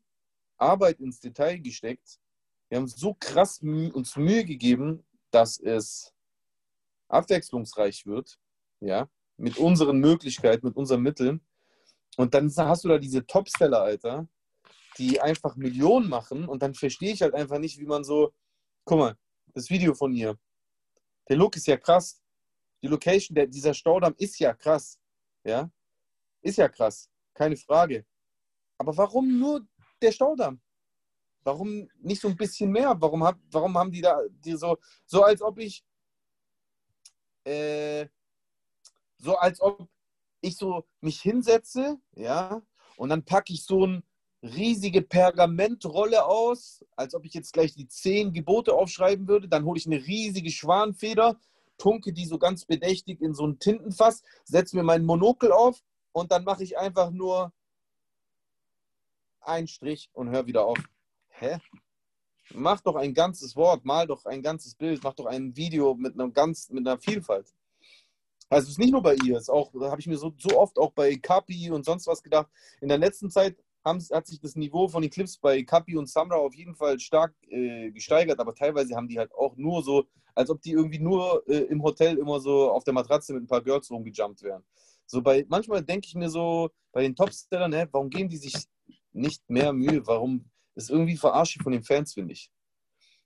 Arbeit ins Detail gesteckt. Wir haben so krass uns Mühe gegeben, dass es abwechslungsreich wird, ja, mit unseren Möglichkeiten, mit unseren Mitteln. Und dann hast du da diese Topseller, Alter, die einfach Millionen machen und dann verstehe ich halt einfach nicht, wie man so, guck mal, das Video von ihr, der Look ist ja krass, die Location, der, dieser Staudamm ist ja krass, ja, ist ja krass, keine Frage. Aber warum nur der Staudamm? Warum nicht so ein bisschen mehr? Warum, hab, warum haben die da die so, so als ob ich, äh, so als ob ich so mich hinsetze, ja, und dann packe ich so eine riesige Pergamentrolle aus, als ob ich jetzt gleich die zehn Gebote aufschreiben würde. Dann hole ich eine riesige Schwanfeder, tunke die so ganz bedächtig in so ein Tintenfass, setze mir meinen Monokel auf und dann mache ich einfach nur einen Strich und höre wieder auf. Hä? Mach doch ein ganzes Wort, mal doch ein ganzes Bild, mach doch ein Video mit einer ganz, mit einer Vielfalt. Also es ist nicht nur bei ihr, es ist auch, da habe ich mir so, so oft auch bei Kapi und sonst was gedacht. In der letzten Zeit haben, hat sich das Niveau von den Clips bei Kapi und Samra auf jeden Fall stark äh, gesteigert, aber teilweise haben die halt auch nur so, als ob die irgendwie nur äh, im Hotel immer so auf der Matratze mit ein paar Girls rumgejumpt wären. So bei, manchmal denke ich mir so, bei den Topstellern, ne, warum geben die sich nicht mehr Mühe? Warum ist irgendwie verarscht von den Fans, finde ich.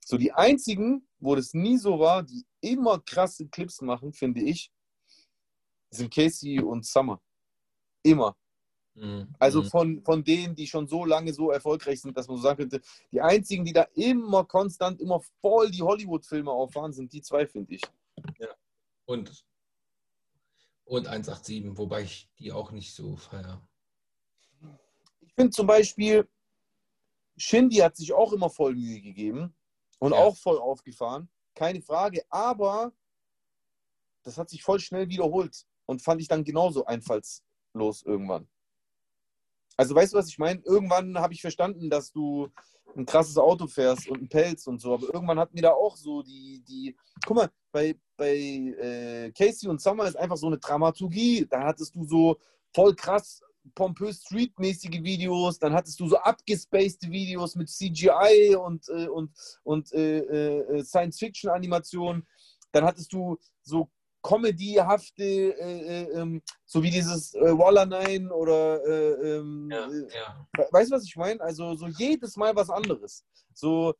So die einzigen, wo das nie so war, die immer krasse Clips machen, finde ich, sind Casey und Summer. Immer. Mhm. Also Mhm. von, von denen, die schon so lange so erfolgreich sind, dass man so sagen könnte, die einzigen, die da immer konstant, immer voll die Hollywood-Filme auffahren, sind die zwei, finde ich. Und, und 187, wobei ich die auch nicht so feier. Ich finde zum Beispiel, Shindy hat sich auch immer voll Mühe gegeben und Ja. auch voll aufgefahren, keine Frage, aber das hat sich voll schnell wiederholt und fand ich dann genauso einfallslos irgendwann. Also weißt du, was ich meine? Irgendwann habe ich verstanden, dass du ein krasses Auto fährst und einen Pelz und so, aber irgendwann hatten wir da auch so die, die, guck mal, bei, bei äh, Casey und Summer ist einfach so eine Dramaturgie. Da hattest du so voll krass pompös Street-mäßige Videos, dann hattest du so abgespacede Videos mit CGI und, äh, und, und äh, äh, Science-Fiction-Animationen. Dann hattest du so comedyhafte, äh, äh, ähm, so wie dieses äh, Waller 9 oder äh, ähm, äh, ja. Weißt du, was ich meine? Also so jedes Mal was anderes. So,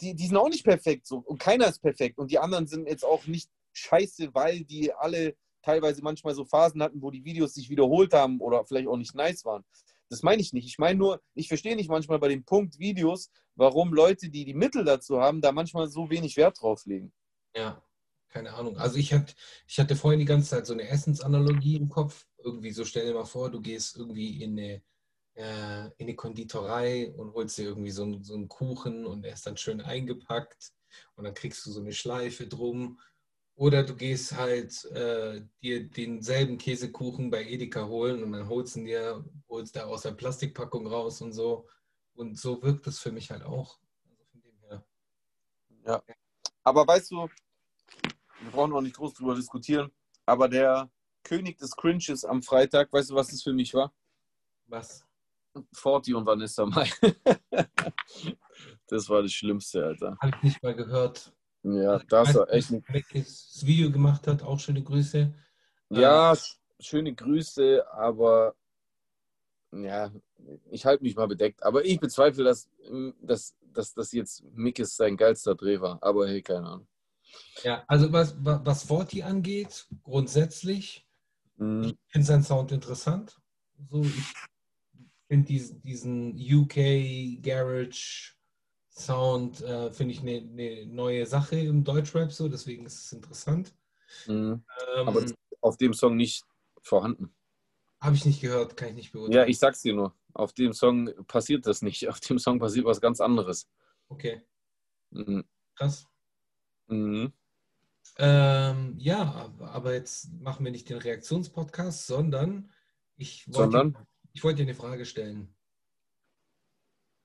die, die sind auch nicht perfekt so und keiner ist perfekt und die anderen sind jetzt auch nicht scheiße, weil die alle teilweise manchmal so Phasen hatten, wo die Videos sich wiederholt haben oder vielleicht auch nicht nice waren. Das meine ich nicht. Ich meine nur, ich verstehe nicht manchmal bei dem Punkt Videos, warum Leute, die die Mittel dazu haben, da manchmal so wenig Wert drauf legen. Ja, keine Ahnung. Also ich hatte, ich hatte vorhin die ganze Zeit so eine Essensanalogie im Kopf. Irgendwie so, stell dir mal vor, du gehst irgendwie in eine, äh, in eine Konditorei und holst dir irgendwie so einen, so einen Kuchen und der ist dann schön eingepackt und dann kriegst du so eine Schleife drum. Oder du gehst halt äh, dir denselben Käsekuchen bei Edeka holen und dann holst du ihn dir, holst da aus der Plastikpackung raus und so. Und so wirkt es für mich halt auch. Also von dem her. Ja. Aber weißt du, wir brauchen auch nicht groß drüber diskutieren, aber der König des Cringes am Freitag, weißt du, was das für mich war? Was? Forti und Vanessa Mai. das war das Schlimmste, Alter. Habe ich nicht mal gehört. Ja, Also, das war nicht, echt ein das Video gemacht hat, auch schöne Grüße. Ja, sch- schöne Grüße, aber ja, ich halte mich mal bedeckt. Aber ich bezweifle, dass, dass, dass das jetzt Mickes sein geilster Dreh war. Aber hey, keine Ahnung. Ja, also was, wa- was Forti angeht, grundsätzlich, Mhm. ich finde seinen Sound interessant. So, ich finde diesen, diesen UK Garage Sound, äh, finde ich eine eine neue Sache im Deutschrap so, deswegen ist es interessant. Mhm. Ähm, Aber auf dem Song nicht vorhanden. Habe ich nicht gehört, kann ich nicht beurteilen. Ja, ich sag's dir nur. Auf dem Song passiert das nicht. Auf dem Song passiert was ganz anderes. Okay, Mhm. krass. Mhm. Ähm, ja, aber- aber jetzt machen wir nicht den Reaktionspodcast, sondern ich wollte, Sondern? ich wollte dir eine Frage stellen.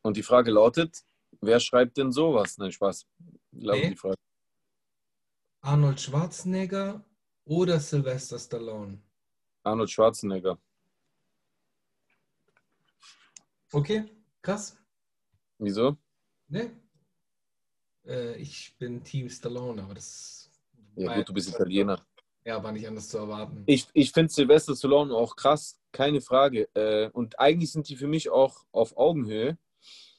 Und die Frage lautet: Wer schreibt denn sowas? Nein, Spaß. Glaube Nee. die Frage. Arnold Schwarzenegger oder Sylvester Stallone? Arnold Schwarzenegger. Okay, krass. Wieso? Ne? Äh, ich bin Team Stallone, aber das Ja, war, gut, du bist Italiener. ja, war nicht anders zu erwarten. Ich, ich finde Sylvester Stallone auch krass, keine Frage. Äh, und eigentlich sind die für mich auch auf Augenhöhe.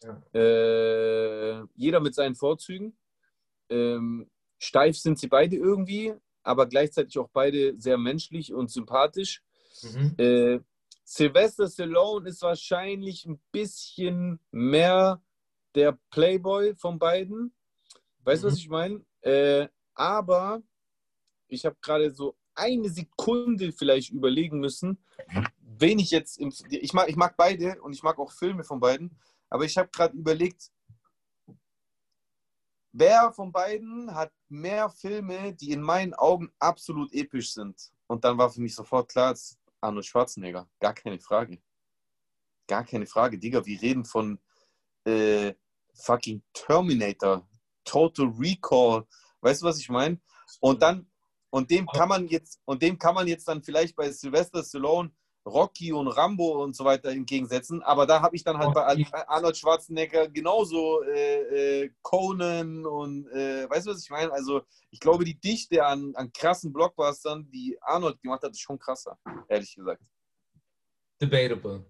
Ja. Äh, jeder mit seinen Vorzügen. Ähm, steif sind sie beide irgendwie, aber gleichzeitig auch beide sehr menschlich und sympathisch. Mhm. Äh, Sylvester Stallone ist wahrscheinlich ein bisschen mehr der Playboy von beiden. Weißt du, Mhm. was ich meine? Äh, aber ich habe gerade so eine Sekunde vielleicht überlegen müssen, wen ich jetzt im. Ich mag, ich mag beide und ich mag auch Filme von beiden, aber ich habe gerade überlegt, wer von beiden hat mehr Filme, die in meinen Augen absolut episch sind? Und dann war für mich sofort klar, es ist Arnold Schwarzenegger. Gar keine Frage. Gar keine Frage. Digga, wir reden von äh, fucking Terminator, Total Recall. Weißt du, was ich meine? Und dann, und dem kann man jetzt, und dem kann man jetzt dann vielleicht bei Sylvester Stallone Rocky und Rambo und so weiter entgegensetzen. Aber da habe ich dann halt bei Rocky. Arnold Schwarzenegger genauso äh, äh, Conan und äh, weißt du, was ich meine? Also ich glaube, die Dichte an, an krassen Blockbustern, die Arnold gemacht hat, ist schon krasser, ehrlich gesagt. Debatable.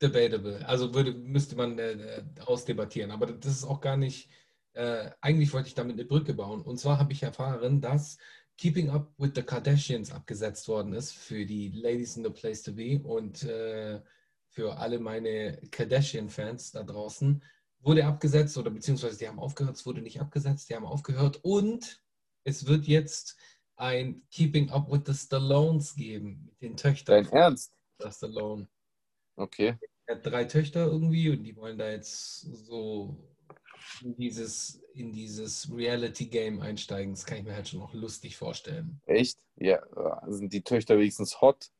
Debatable. Also würde, müsste man äh, äh, ausdebattieren. Aber das ist auch gar nicht Äh, eigentlich wollte ich damit eine Brücke bauen. Und zwar habe ich erfahren, dass Keeping Up with the Kardashians abgesetzt worden ist für die Ladies in the Place to Be und äh, für alle meine Kardashian-Fans da draußen. Wurde abgesetzt oder beziehungsweise die haben aufgehört, es wurde nicht abgesetzt, die haben aufgehört und es wird jetzt ein Keeping Up with the Stallones geben mit den Töchtern. Dein Ernst? Der Stallone. Okay. Er hat drei Töchter irgendwie und die wollen da jetzt so in dieses, in dieses Reality-Game einsteigen. Das kann ich mir halt schon noch lustig vorstellen. Echt? Ja, sind die Töchter wenigstens hot?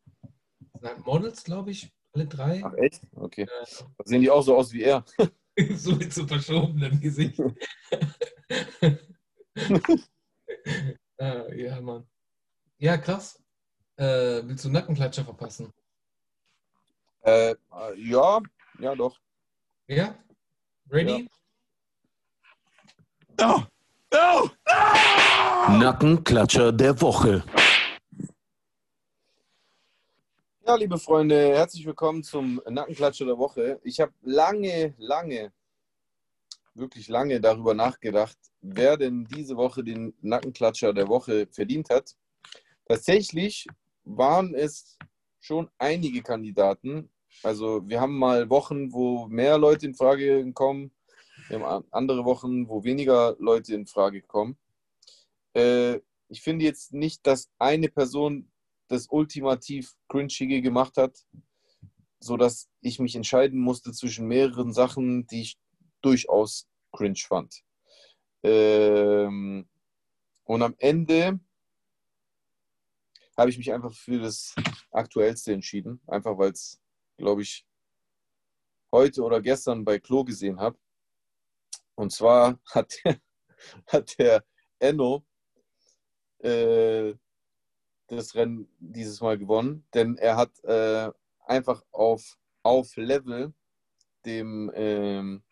Das sind halt Models, glaube ich, alle drei. Ach, echt? Okay. Sehen die auch so aus wie er? so mit so verschobenem Gesicht. Ah, ja, Mann. Ja, krass. Äh, willst du Nackenklatscher verpassen? Äh, ja, ja, doch. Ja? Ready? Oh, oh, Nackenklatscher der Woche. Ja, liebe Freunde, herzlich willkommen zum Nackenklatscher der Woche. Ich habe lange, lange, wirklich lange darüber nachgedacht, wer denn diese Woche den Nackenklatscher der Woche verdient hat. Tatsächlich waren es schon einige Kandidaten. Also wir haben mal Wochen, wo mehr Leute in Frage kommen. Wir haben andere Wochen, wo weniger Leute in Frage kommen. Äh, ich finde jetzt nicht, dass eine Person das ultimativ cringige gemacht hat, sodass ich mich entscheiden musste zwischen mehreren Sachen, die ich durchaus cringe fand. Ähm, und am Ende habe ich mich einfach für das Aktuellste entschieden, einfach weil es, glaube ich, heute oder gestern bei Klo gesehen habe. Und zwar hat, hat der Enno äh, das Rennen dieses Mal gewonnen, denn er hat äh, einfach auf, auf Level dem ähm,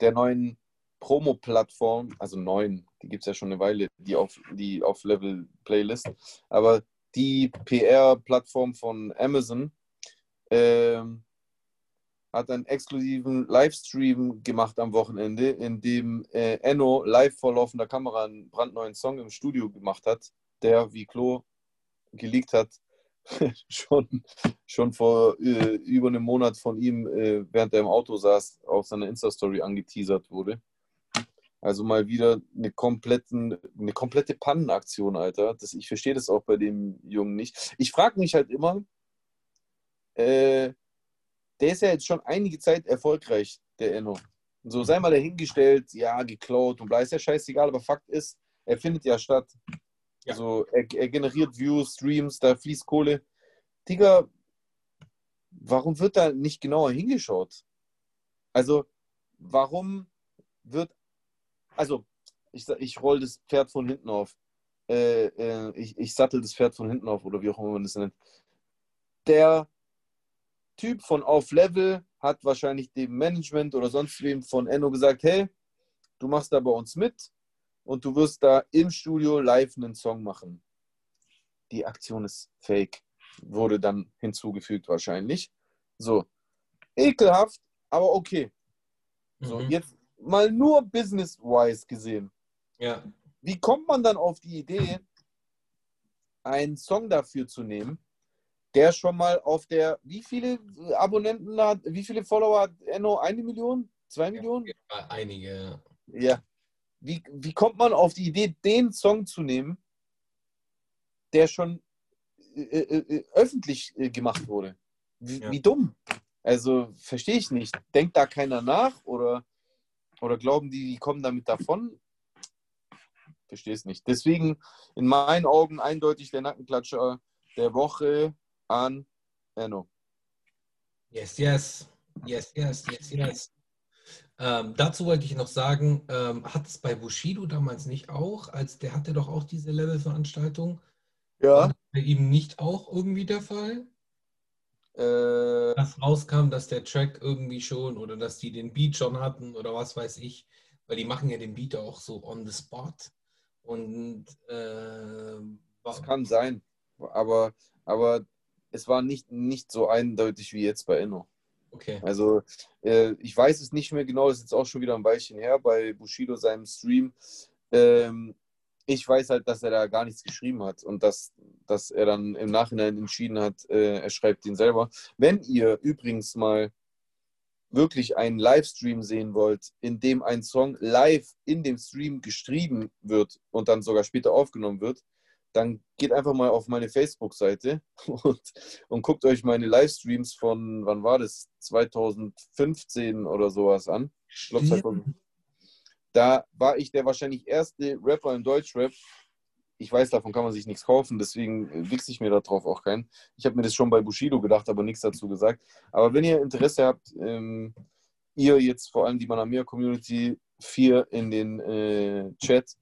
der neuen Promo-Plattform, also neuen, die gibt es ja schon eine Weile, die auf, die auf Level Playlist, aber die PR-Plattform von Amazon ähm, hat einen exklusiven Livestream gemacht am Wochenende, in dem äh, Enno live vor laufender Kamera einen brandneuen Song im Studio gemacht hat, der, wie Klo geleakt hat, schon, schon vor äh, über einem Monat von ihm, äh, während er im Auto saß, auf seiner Insta-Story angeteasert wurde. Also mal wieder eine, kompletten, eine komplette Pannenaktion, Alter. Das, ich verstehe das auch bei dem Jungen nicht. Ich frage mich halt immer, äh, der ist ja jetzt schon einige Zeit erfolgreich, der Enno. So, sei mal dahingestellt, ja, geklaut und bla, ist ja scheißegal, aber Fakt ist, er findet ja statt. Ja. So, er, er generiert Views, Streams, da fließt Kohle. Digga, warum wird da nicht genauer hingeschaut? Also, warum wird, also, ich, ich roll das Pferd von hinten auf. Äh, äh, ich, ich sattel das Pferd von hinten auf oder wie auch immer man das nennt. Der Typ von Auf Level hat wahrscheinlich dem Management oder sonst wem von Enno gesagt, hey, du machst da bei uns mit und du wirst da im Studio live einen Song machen. Die Aktion ist fake, wurde dann hinzugefügt wahrscheinlich. So, ekelhaft, aber okay. So, Mhm. jetzt mal nur business-wise gesehen. Ja. Wie kommt man dann auf die Idee, einen Song dafür zu nehmen, der schon mal auf der, wie viele Abonnenten hat, wie viele Follower hat Enno? Eine Million? Zwei Millionen? Ja, Einige. Ja. Wie, wie kommt man auf die Idee, den Song zu nehmen, der schon äh, äh, äh, öffentlich äh, gemacht wurde? Wie, Ja. wie dumm. Also verstehe ich nicht. Denkt da keiner nach oder, oder glauben die, die kommen damit davon? Verstehe es nicht. Deswegen in meinen Augen eindeutig der Nackenklatscher der Woche an Enno. Yes, yes. Yes, yes, yes, yes. Ähm, dazu wollte ich noch sagen, ähm, hat es bei Bushido damals nicht auch, als der hatte doch auch diese Level-Veranstaltung, war das bei ihm nicht auch irgendwie der Fall? Äh, Dass rauskam, dass der Track irgendwie schon oder dass die den Beat schon hatten oder was weiß ich, weil die machen ja den Beat auch so on the spot. Und äh, Das kann sein, aber, aber es war nicht, nicht so eindeutig wie jetzt bei Enno. Okay. Also äh, ich weiß es nicht mehr genau, das ist jetzt auch schon wieder ein Weilchen her bei Bushido seinem Stream. Ähm, ich weiß halt, dass er da gar nichts geschrieben hat und dass, dass er dann im Nachhinein entschieden hat, äh, er schreibt ihn selber. Wenn ihr übrigens mal wirklich einen Livestream sehen wollt, in dem ein Song live in dem Stream geschrieben wird und dann sogar später aufgenommen wird, dann geht einfach mal auf meine Facebook-Seite und, und guckt euch meine Livestreams von, wann war das? 2015 oder sowas an. Ich glaub, 2000. Da war ich der wahrscheinlich erste Rapper im Deutschrap. Ich weiß, davon kann man sich nichts kaufen, deswegen wichse ich mir darauf auch keinen. Ich habe mir das schon bei Bushido gedacht, aber nichts dazu gesagt. Aber wenn ihr Interesse habt, ähm, ihr jetzt vor allem die Manamia Community 4 in den äh, Chat,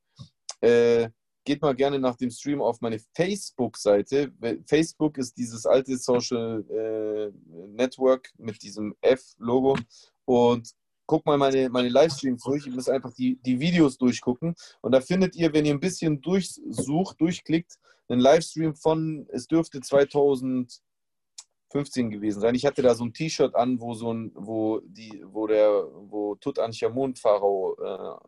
äh, geht mal gerne nach dem Stream auf meine Facebook-Seite. Facebook ist dieses alte Social äh, Network mit diesem F-Logo und guck mal meine, meine Livestreams durch. Ihr müsst einfach die, die Videos durchgucken. Und da findet ihr, wenn ihr ein bisschen durchsucht, durchklickt, einen Livestream von, es dürfte 2015 gewesen sein. Ich hatte da so ein T-Shirt an, wo so ein, wo die, wo der, wo Tutanchamun Pharao äh,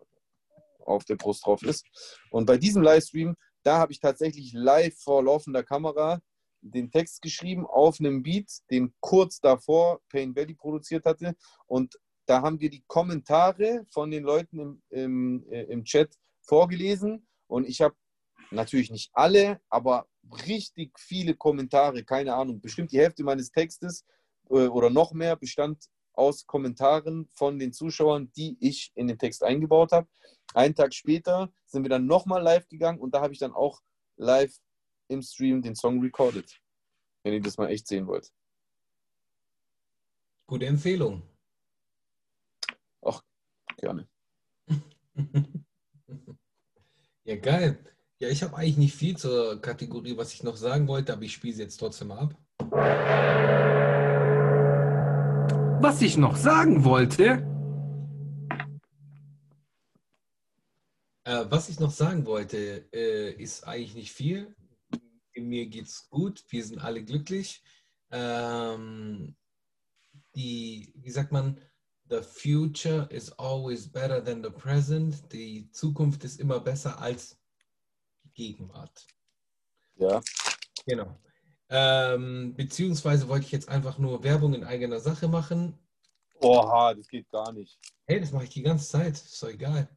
auf der Brust drauf ist. Und bei diesem Livestream, da habe ich tatsächlich live vor laufender Kamera den Text geschrieben auf einem Beat, den kurz davor Pain Valley produziert hatte. Und da haben wir die Kommentare von den Leuten im, im, äh, im Chat vorgelesen und ich habe natürlich nicht alle, aber richtig viele Kommentare, keine Ahnung, bestimmt die Hälfte meines Textes äh, oder noch mehr bestand aus Kommentaren von den Zuschauern, die ich in den Text eingebaut habe. Einen Tag später sind wir dann nochmal live gegangen und da habe ich dann auch live im Stream den Song recorded, wenn ihr das mal echt sehen wollt. Gute Empfehlung. Ach, gerne. ja, geil. Ja, ich habe eigentlich nicht viel zur Kategorie, was ich noch sagen wollte, aber ich spiele sie jetzt trotzdem ab. Was ich noch sagen wollte. Äh, was ich noch sagen wollte, äh, ist eigentlich nicht viel. Mir geht's gut, wir sind alle glücklich. Ähm, die, wie sagt man, The future is always better than the present. Die Zukunft ist immer besser als die Gegenwart. Ja. Genau. Ähm, beziehungsweise wollte ich jetzt einfach nur Werbung in eigener Sache machen. Oha, das geht gar nicht. Hey, das mache ich die ganze Zeit. Ist doch egal.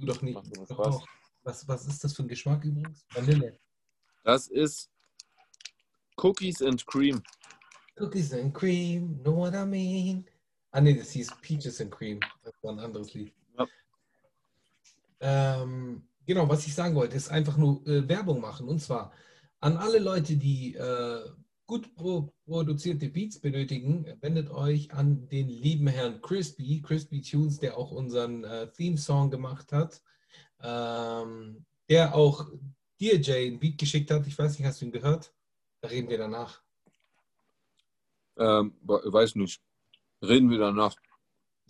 Du doch nicht. Doch auch. Was, was ist das für ein Geschmack übrigens? Vanille. Das ist Cookies and Cream. Cookies and Cream, know what I mean? Ah, nee, das hieß Peaches and Cream. Das war ein anderes Lied. Ja. Ähm, genau, was ich sagen wollte, ist einfach nur äh, Werbung machen. Und zwar an alle Leute, die äh, gut pro produzierte Beats benötigen, wendet euch an den lieben Herrn Crispy, Crispy Tunes, der auch unseren äh, Theme-Song gemacht hat. Ähm, der auch dir, Jay, ein Beat geschickt hat. Ich weiß nicht, hast du ihn gehört? Da reden wir danach. Ähm, weiß nicht. Reden wir danach.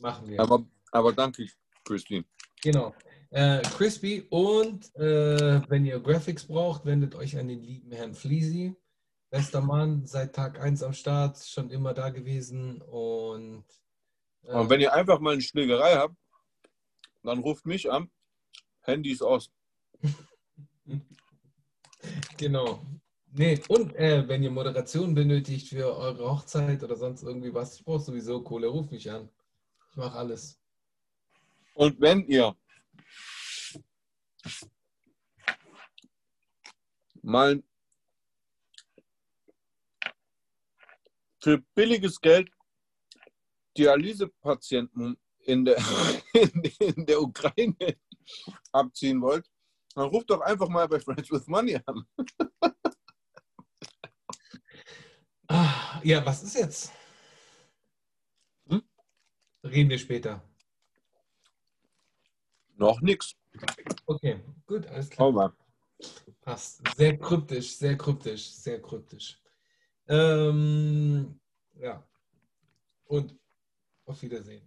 Machen wir. Aber, aber danke, Crispy. Genau. Äh, Crispy und äh, wenn ihr Graphics braucht, wendet euch an den lieben Herrn Fleasy. Bester Mann, seit Tag 1 am Start, schon immer da gewesen. Und, äh, und wenn ihr einfach mal eine Schlägerei habt, dann ruft mich an. Handys aus. genau. Nee, und äh, wenn ihr Moderation benötigt für eure Hochzeit oder sonst irgendwie was, ich brauche sowieso Kohle, ruf mich an. Ich mache alles. Und wenn ihr mal für billiges Geld Dialysepatienten in der, in der Ukraine abziehen wollt, dann ruft doch einfach mal bei Friends with Money an. Ah, ja, was ist jetzt? Hm? Reden wir später. Noch nichts. Okay, gut, alles klar. Passt. Sehr kryptisch, sehr kryptisch, sehr kryptisch. Ähm, ja. Und auf Wiedersehen.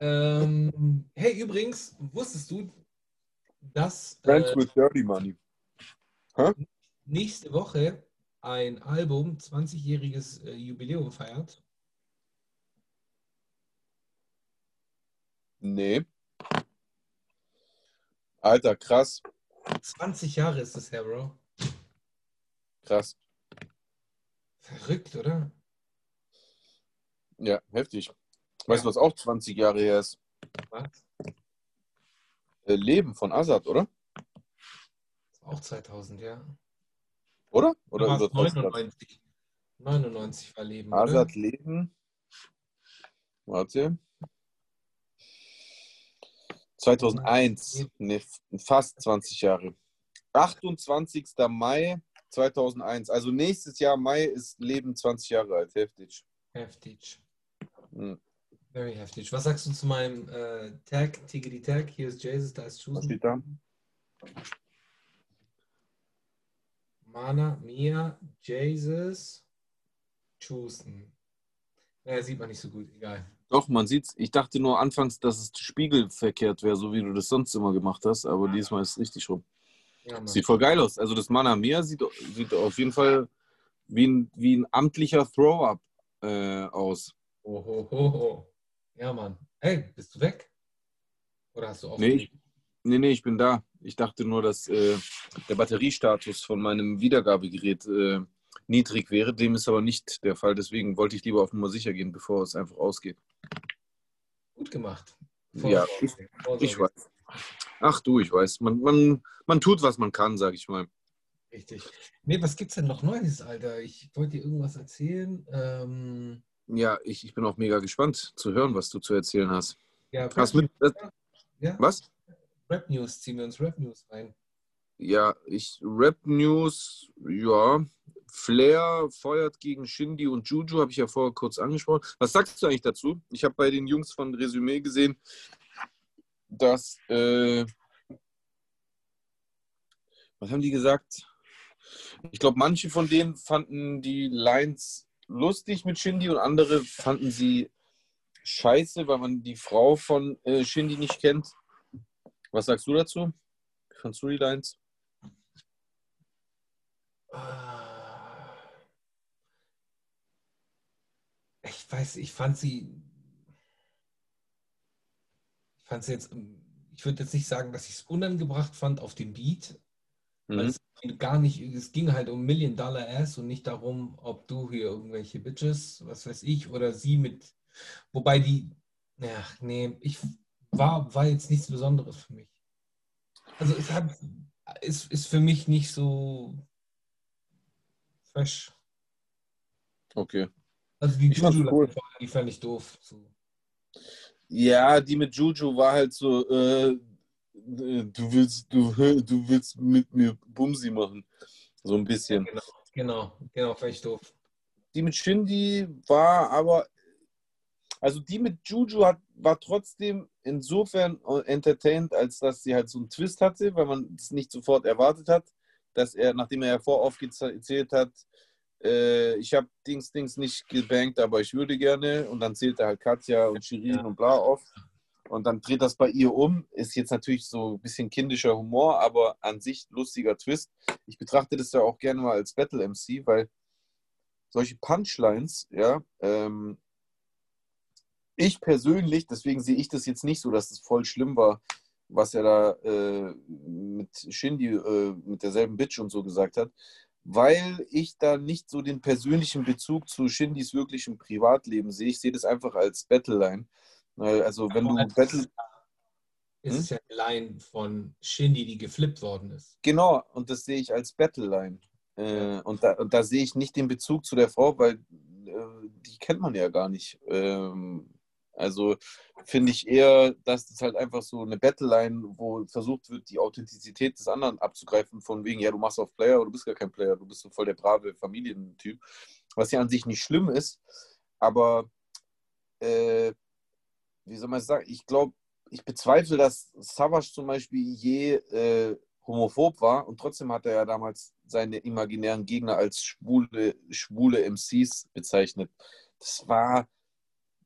Ähm, hey, übrigens, wusstest du, dass Friends äh, with Dirty Money. Huh? nächste Woche ein Album 20-jähriges äh, Jubiläum feiert. Nee. Alter, krass. 20 Jahre ist das her, Bro. Krass. Verrückt, oder? Ja, heftig. Weißt du, was auch 20 Jahre her ist? Was? Äh, Leben von Azad, oder? Auch 2000, ja. Oder? Oder über 20 Jahre. 99. 99 war Leben, Azad oder? Leben. Warte. 2001. Ne, fast 20 Jahre. 28. Mai 2001. Also nächstes Jahr Mai ist Leben 20 Jahre alt. Heftig. Heftig. Hm. Very heftig. Was sagst du zu meinem äh, Tag, Tigri Tag? Hier ist Jesus, da ist Was Chusen. steht da? Mana, Mia, Jesus, Chusen. Naja, sieht man nicht so gut, egal. Doch, man sieht's. Ich dachte nur anfangs, dass es spiegelverkehrt wäre, so wie du das sonst immer gemacht hast, aber diesmal ist es richtig rum. Ja. Sieht voll geil aus. Also das Mana Mia sieht, sieht auf jeden Fall wie ein, wie ein amtlicher Throw-Up äh, aus. Oh, ho, ho, ho. Ja, Mann. Hey, bist du weg? Oder hast du auch? Nee, ich, nee, nee, ich bin da. Ich dachte nur, dass äh, der Batteriestatus von meinem Wiedergabegerät äh, niedrig wäre. Dem ist aber nicht der Fall. Deswegen wollte ich lieber auf Nummer sicher gehen, bevor es einfach ausgeht. Gut gemacht. Ja, ich, ich weiß. Ach du, ich weiß. Man, man, man tut, was man kann, sage ich mal. Richtig. Nee, was gibt's denn noch Neues, Alter? Ich wollte dir irgendwas erzählen. Ähm, Ja, ich, ich bin auch mega gespannt zu hören, was du zu erzählen hast. ja, Hast mit, äh, ja, was? Rap News, ziehen wir uns Rap News rein. Ja, ich Rap News, ja. Flair feuert gegen Shindy und Juju, habe ich ja vorher kurz angesprochen. Was sagst du eigentlich dazu? Ich habe bei den Jungs von Resümee gesehen, dass, äh, was haben die gesagt? Ich glaube, manche von denen fanden die Lines lustig mit Shindy und andere fanden sie scheiße, weil man die Frau von äh, Shindy nicht kennt. Was sagst du dazu? Fandst du die Lines? Ah. Ich weiß, ich fand sie. Ich fand sie jetzt. Ich würde jetzt nicht sagen, dass ich es unangebracht fand auf dem Beat, weil Mhm. es gar nicht, es ging halt um Million Dollar Ass und nicht darum, ob du hier irgendwelche Bitches, was weiß ich, oder sie mit. Wobei die. Ja, nee, ich war, war jetzt nichts Besonderes für mich. Also es hat, es ist für mich nicht so fresh. Okay. Also die Ich fand's cool. die fand ich doof. So. Ja, die mit Juju war halt so, äh, du willst, du, du willst mit mir Bumsi machen. So ein bisschen. Genau, genau, genau, ich doof. Die mit Shindy war aber, also die mit Juju hat, war trotzdem insofern entertained, als dass sie halt so einen Twist hatte, weil man es nicht sofort erwartet hat, dass er, nachdem er ja voraufgezählt hat, äh, ich habe Dings, Dings nicht gebankt, aber ich würde gerne. Und dann zählt er halt Katja und Shirin Ja. und bla auf. Und dann dreht das bei ihr um. Ist jetzt natürlich so ein bisschen kindischer Humor, aber an sich lustiger Twist. Ich betrachte das ja auch gerne mal als Battle-MC, weil solche Punchlines, ja, ähm, ich persönlich, deswegen sehe ich das jetzt nicht so, dass es voll schlimm war, was er da äh, mit Shindy, äh, mit derselben Bitch und so gesagt hat, weil ich da nicht so den persönlichen Bezug zu Shindys wirklichem Privatleben sehe. Ich sehe das einfach als Battleline. Also wenn du Aber als- Battle, Es Hm? ist ja eine Line von Shindy, die geflippt worden ist. Genau, und das sehe ich als Battleline. Äh, und, da, und da sehe ich nicht den Bezug zu der Frau, weil äh, die kennt man ja gar nicht. Ähm, also finde ich eher, dass das halt einfach so eine Battleline, wo versucht wird, die Authentizität des anderen abzugreifen, von wegen, ja, du machst auf Player, oder du bist gar kein Player, du bist so voll der brave Familientyp. Was ja an sich nicht schlimm ist, aber äh, wie soll man es sagen? Ich glaube, ich bezweifle, dass Savage zum Beispiel je äh, homophob war und trotzdem hat er ja damals seine imaginären Gegner als schwule, schwule MCs bezeichnet. Das war,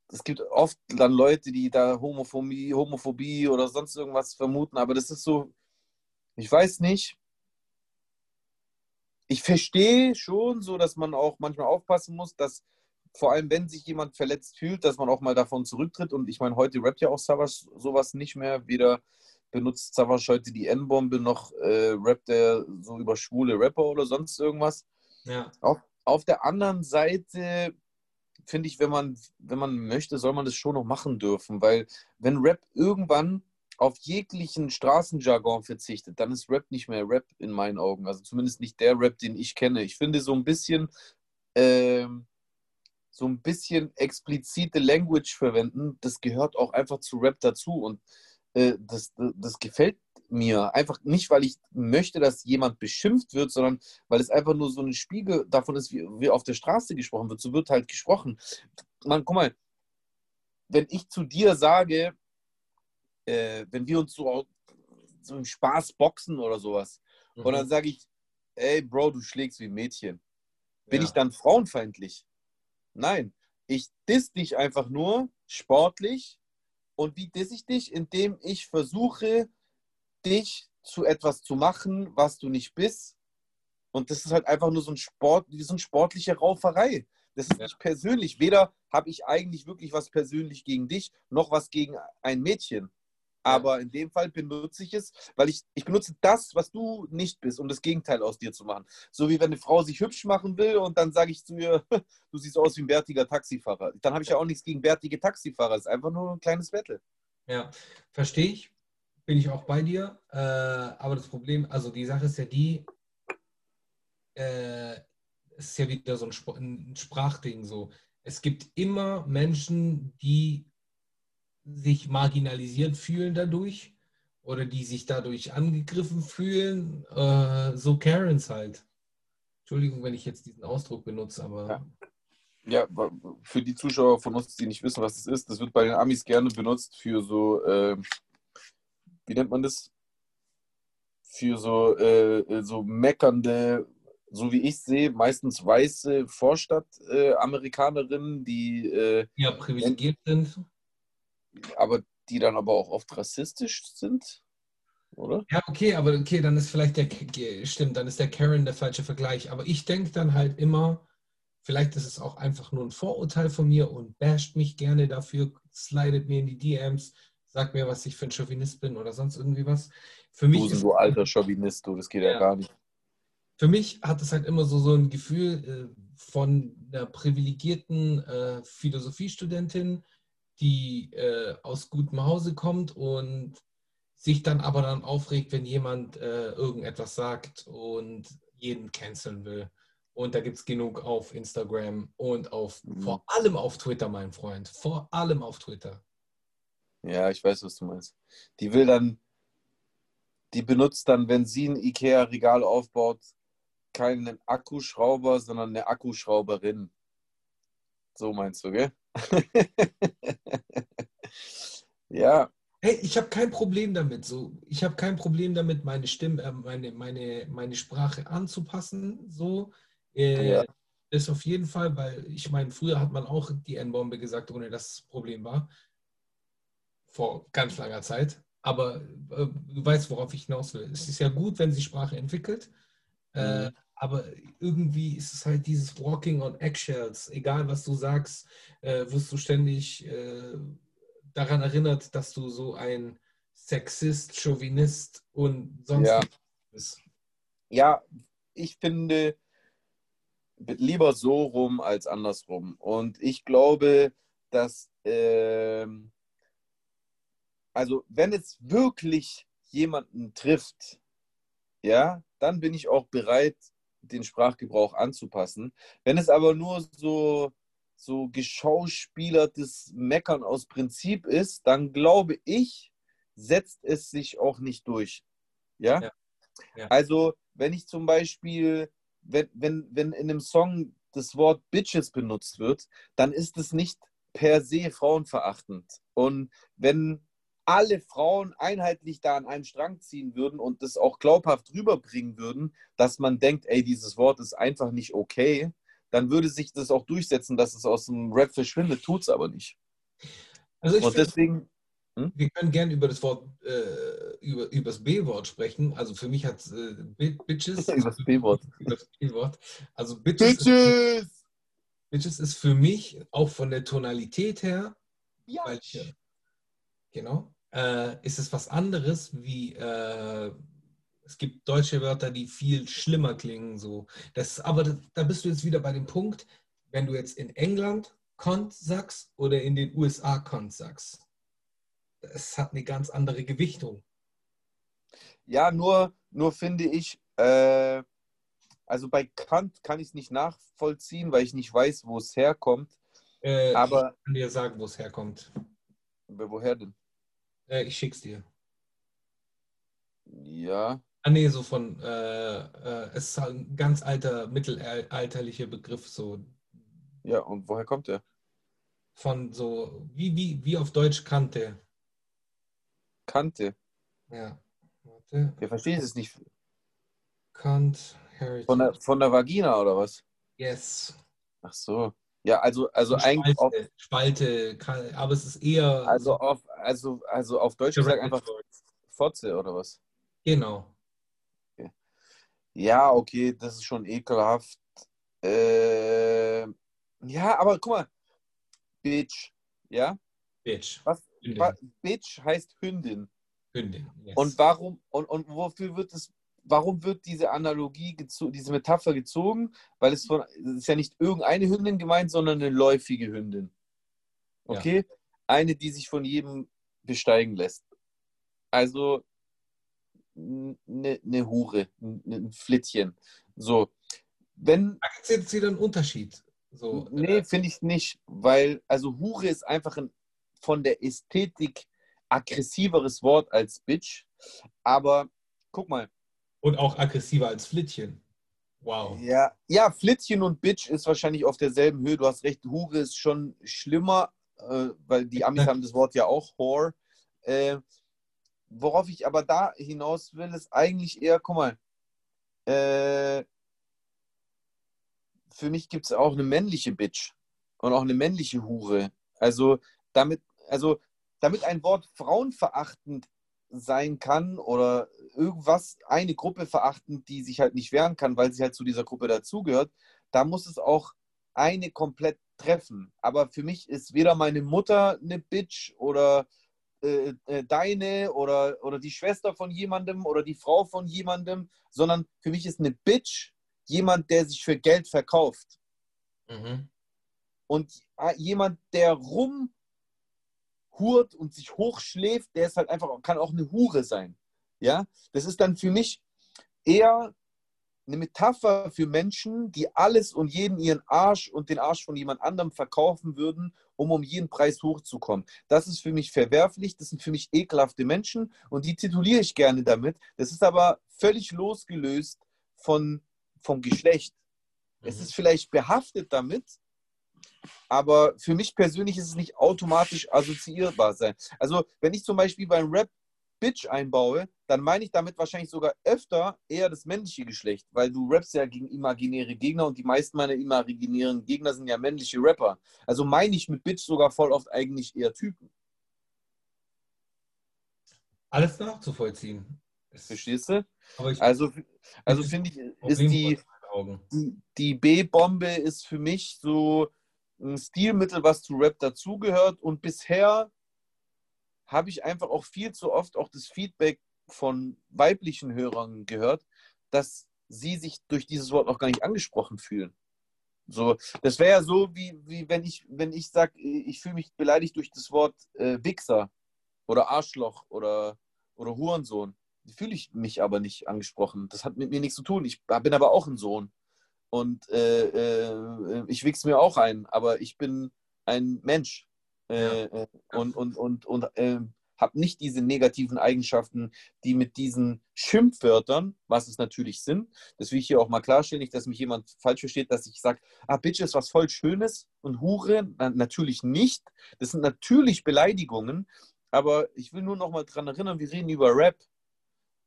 es gibt oft dann Leute, die da Homophobie, Homophobie oder sonst irgendwas vermuten, aber das ist so, ich weiß nicht. Ich verstehe schon so, dass man auch manchmal aufpassen muss, dass vor allem wenn sich jemand verletzt fühlt, dass man auch mal davon zurücktritt. Und ich meine, heute rappt ja auch Savage sowas nicht mehr. Weder benutzt Savage heute die N-Bombe noch äh, rappt er so über schwule Rapper oder sonst irgendwas. Ja. Auf, auf der anderen Seite finde ich, wenn man, wenn man möchte, soll man das schon noch machen dürfen, weil wenn Rap irgendwann auf jeglichen Straßenjargon verzichtet, dann ist Rap nicht mehr Rap in meinen Augen. Also zumindest nicht der Rap, den ich kenne. Ich finde so ein bisschen, ähm, so ein bisschen explizite Language verwenden, das gehört auch einfach zu Rap dazu und äh, das, das gefällt mir. Einfach nicht, weil ich möchte, dass jemand beschimpft wird, sondern weil es einfach nur so ein Spiegel davon ist, wie, wie auf der Straße gesprochen wird. So wird halt gesprochen. Man, guck mal, wenn ich zu dir sage, äh, wenn wir uns so, so im Spaß boxen oder sowas, mhm. und dann sage ich, ey Bro, du schlägst wie ein Mädchen. Bin ja. ich dann frauenfeindlich? Nein. Ich diss dich einfach nur sportlich. Und wie diss ich dich? Indem ich versuche, dich zu etwas zu machen, was du nicht bist. Und das ist halt einfach nur so ein Sport, wie so eine sportliche Rauferei. Das ist ja. nicht persönlich. Weder habe ich eigentlich wirklich was persönlich gegen dich, noch was gegen ein Mädchen. Aber in dem Fall benutze ich es, weil ich, ich benutze das, was du nicht bist, um das Gegenteil aus dir zu machen. So wie wenn eine Frau sich hübsch machen will und dann sage ich zu ihr, du siehst aus wie ein bärtiger Taxifahrer. Dann habe ich ja auch nichts gegen bärtige Taxifahrer. Das ist einfach nur ein kleines Battle. Ja, verstehe ich bin ich auch bei dir. Äh, aber das Problem, also die Sache ist ja die, äh, es ist ja wieder so ein, Sp ein Sprachding so. Es gibt immer Menschen, die sich marginalisiert fühlen dadurch oder die sich dadurch angegriffen fühlen. Äh, so Karens halt. Entschuldigung, wenn ich jetzt diesen Ausdruck benutze, aber. Ja. Ja, für die Zuschauer von uns, die nicht wissen, was das ist, das wird bei den Amis gerne benutzt für so äh, wie nennt man das? Für so, äh, so meckernde, so wie ich sehe, meistens weiße Vorstadt-Amerikanerinnen, äh, die äh, ja privilegiert sind. Aber die dann aber auch oft rassistisch sind, oder? Ja, okay, aber okay, dann ist vielleicht der, stimmt, dann ist der Karen der falsche Vergleich. Aber ich denke dann halt immer, vielleicht ist es auch einfach nur ein Vorurteil von mir und basht mich gerne dafür, slidet mir in die DMs, sag mir, was ich für ein Chauvinist bin oder sonst irgendwie was. Für mich du bist so alter Chauvinist, du, das geht ja, ja, gar nicht. Für mich hat es halt immer so, so ein Gefühl äh, von einer privilegierten äh, Philosophiestudentin, die äh, aus gutem Hause kommt und sich dann aber dann aufregt, wenn jemand irgendetwas sagt und jeden canceln will. Und da gibt es genug auf Instagram und auf mhm. vor allem auf Twitter, mein Freund. Vor allem auf Twitter. Ja, ich weiß, was du meinst. Die will dann, die benutzt dann, wenn sie ein IKEA-Regal aufbaut, keinen Akkuschrauber, sondern eine Akkuschrauberin. So meinst du, gell? ja. Hey, ich habe kein Problem damit. So, ich habe kein Problem damit, meine Stimme, äh, meine, meine, meine Sprache anzupassen. So, äh, ja. ist auf jeden Fall, weil ich meine, früher hat man auch die N-Bombe gesagt, ohne dass es ein Problem war vor ganz langer Zeit. Aber äh, du weißt, worauf ich hinaus will. Es ist ja gut, wenn sich Sprache entwickelt, äh, mhm. aber irgendwie ist es halt dieses Walking on Eggshells. Egal, was du sagst, äh, wirst du ständig äh, daran erinnert, dass du so ein Sexist, Chauvinist und sonst ja. bist. Ja, ich finde lieber so rum als andersrum. Und ich glaube, dass ähm, also wenn es wirklich jemanden trifft, ja, dann bin ich auch bereit, den Sprachgebrauch anzupassen. Wenn es aber nur so, so geschauspielertes Meckern aus Prinzip ist, dann glaube ich, setzt es sich auch nicht durch. Ja? ja. ja. Also, wenn ich zum Beispiel, wenn, wenn, wenn in einem Song das Wort Bitches benutzt wird, dann ist es nicht per se frauenverachtend. Und wenn alle Frauen einheitlich da an einem Strang ziehen würden und das auch glaubhaft rüberbringen würden, dass man denkt, ey, dieses Wort ist einfach nicht okay, dann würde sich das auch durchsetzen, dass es aus dem Rap verschwindet, tut es aber nicht. Also und find, deswegen. Hm? Wir können gerne über das Wort, äh, über, über das B-Wort sprechen. Also für mich hat äh, Bitches. über das B-Wort. Über das B-Wort. Also Bitches. Bitches! Bitches ist für mich auch von der Tonalität her, Ja. weil ich, genau, äh, ist es was anderes wie, äh, es gibt deutsche Wörter, die viel schlimmer klingen. So. Das, aber das, da bist du jetzt wieder bei dem Punkt, wenn du jetzt in England Kont sagst oder in den USA Kont sagst. Es hat eine ganz andere Gewichtung. Ja, nur, nur finde ich, äh, also bei Kant kann ich es nicht nachvollziehen, weil ich nicht weiß, wo es herkommt. Äh, Aber- ich kann dir sagen, wo es herkommt. Woher denn? Äh, ich schick's dir. Ja, Ah nee, so von, äh, äh, es ist halt ein ganz alter, mittelalterlicher Begriff, so ja, und woher kommt der? von so, wie, wie, wie auf Deutsch Kante. Kante. Ja, warte. Wir verstehen es nicht. Kant, Heritage. Von der, von der Vagina oder was? yes. Ach so. Ja, also, also eigentlich auf, Spalte, Spalte, kann- aber es ist eher. also auf, also, also auf Deutsch gesagt einfach Fotze oder was? Genau. Ja, okay, das ist schon ekelhaft. Äh, ja, aber guck mal. Bitch. Ja? Bitch. Was? Hündin. Bitch heißt Hündin. Hündin. Yes. Und warum, und, und wofür wird es, warum wird diese Analogie, diese Metapher gezogen? Weil es von, es ist ja nicht irgendeine Hündin gemeint, sondern eine läufige Hündin. Okay? Eine, die sich von jedem besteigen lässt. Also eine, eine Hure, ein, ein Flittchen. So. Wenn, Da gibt es jetzt wieder einen Unterschied. So, nee, äh, finde ich nicht, weil, also Hure ist einfach ein von der Ästhetik aggressiveres Wort als Bitch. Aber guck mal, und auch aggressiver als Flittchen. Wow. Ja, ja, Flittchen und Bitch ist wahrscheinlich auf derselben Höhe. Du hast recht, Hure ist schon schlimmer, äh, weil die Amis haben das Wort ja auch, Whore. Äh, worauf ich aber da hinaus will, ist eigentlich eher, guck mal, äh, für mich gibt es auch eine männliche Bitch und auch eine männliche Hure. Also damit, also damit ein Wort frauenverachtend sein kann oder irgendwas, eine Gruppe verachtend, die sich halt nicht wehren kann, weil sie halt zu dieser Gruppe dazugehört, da muss es auch eine komplett treffen. Aber für mich ist weder meine Mutter eine Bitch oder äh, äh, deine oder, oder die Schwester von jemandem oder die Frau von jemandem, sondern für mich ist eine Bitch jemand, der sich für Geld verkauft. Mhm. Und äh, jemand, der rumhurt und sich hochschläft, der ist halt einfach, kann auch eine Hure sein. Ja, das ist dann für mich eher eine Metapher für Menschen, die alles und jeden ihren Arsch und den Arsch von jemand anderem verkaufen würden, um um jeden Preis hochzukommen. Das ist für mich verwerflich, das sind für mich ekelhafte Menschen und die tituliere ich gerne damit. Das ist aber völlig losgelöst von, vom Geschlecht. Es Mhm. ist vielleicht behaftet damit, aber für mich persönlich ist es nicht automatisch assoziierbar sein. Also, wenn ich zum Beispiel beim Rap Bitch einbaue, dann meine ich damit wahrscheinlich sogar öfter eher das männliche Geschlecht, weil du rappst ja gegen imaginäre Gegner und die meisten meiner imaginären Gegner sind ja männliche Rapper. Also meine ich mit Bitch sogar voll oft eigentlich eher Typen. Alles nachzuvollziehen. Verstehst du? Ich Also, also finde ich, ist die, die, die B-Bombe ist für mich so ein Stilmittel, was zu Rap dazugehört. Und bisher habe ich einfach auch viel zu oft auch das Feedback von weiblichen Hörern gehört, dass sie sich durch dieses Wort auch gar nicht angesprochen fühlen. So, das wäre ja so, wie, wie wenn ich, wenn ich sage, ich fühle mich beleidigt durch das Wort äh, Wichser oder Arschloch oder, oder Hurensohn. Fühle ich mich aber nicht angesprochen. Das hat mit mir nichts zu tun. Ich bin aber auch ein Sohn. Und äh, äh, ich wichs mir auch ein, aber ich bin ein Mensch. Äh, äh, und und, und, und äh, habe nicht diese negativen Eigenschaften, die mit diesen Schimpfwörtern, was es natürlich sind, das will ich hier auch mal klarstellen, nicht, dass mich jemand falsch versteht, dass ich sage, ah, Bitch ist was voll Schönes und Hure, na, natürlich nicht. Das sind natürlich Beleidigungen, aber ich will nur noch mal dran erinnern, wir reden über Rap.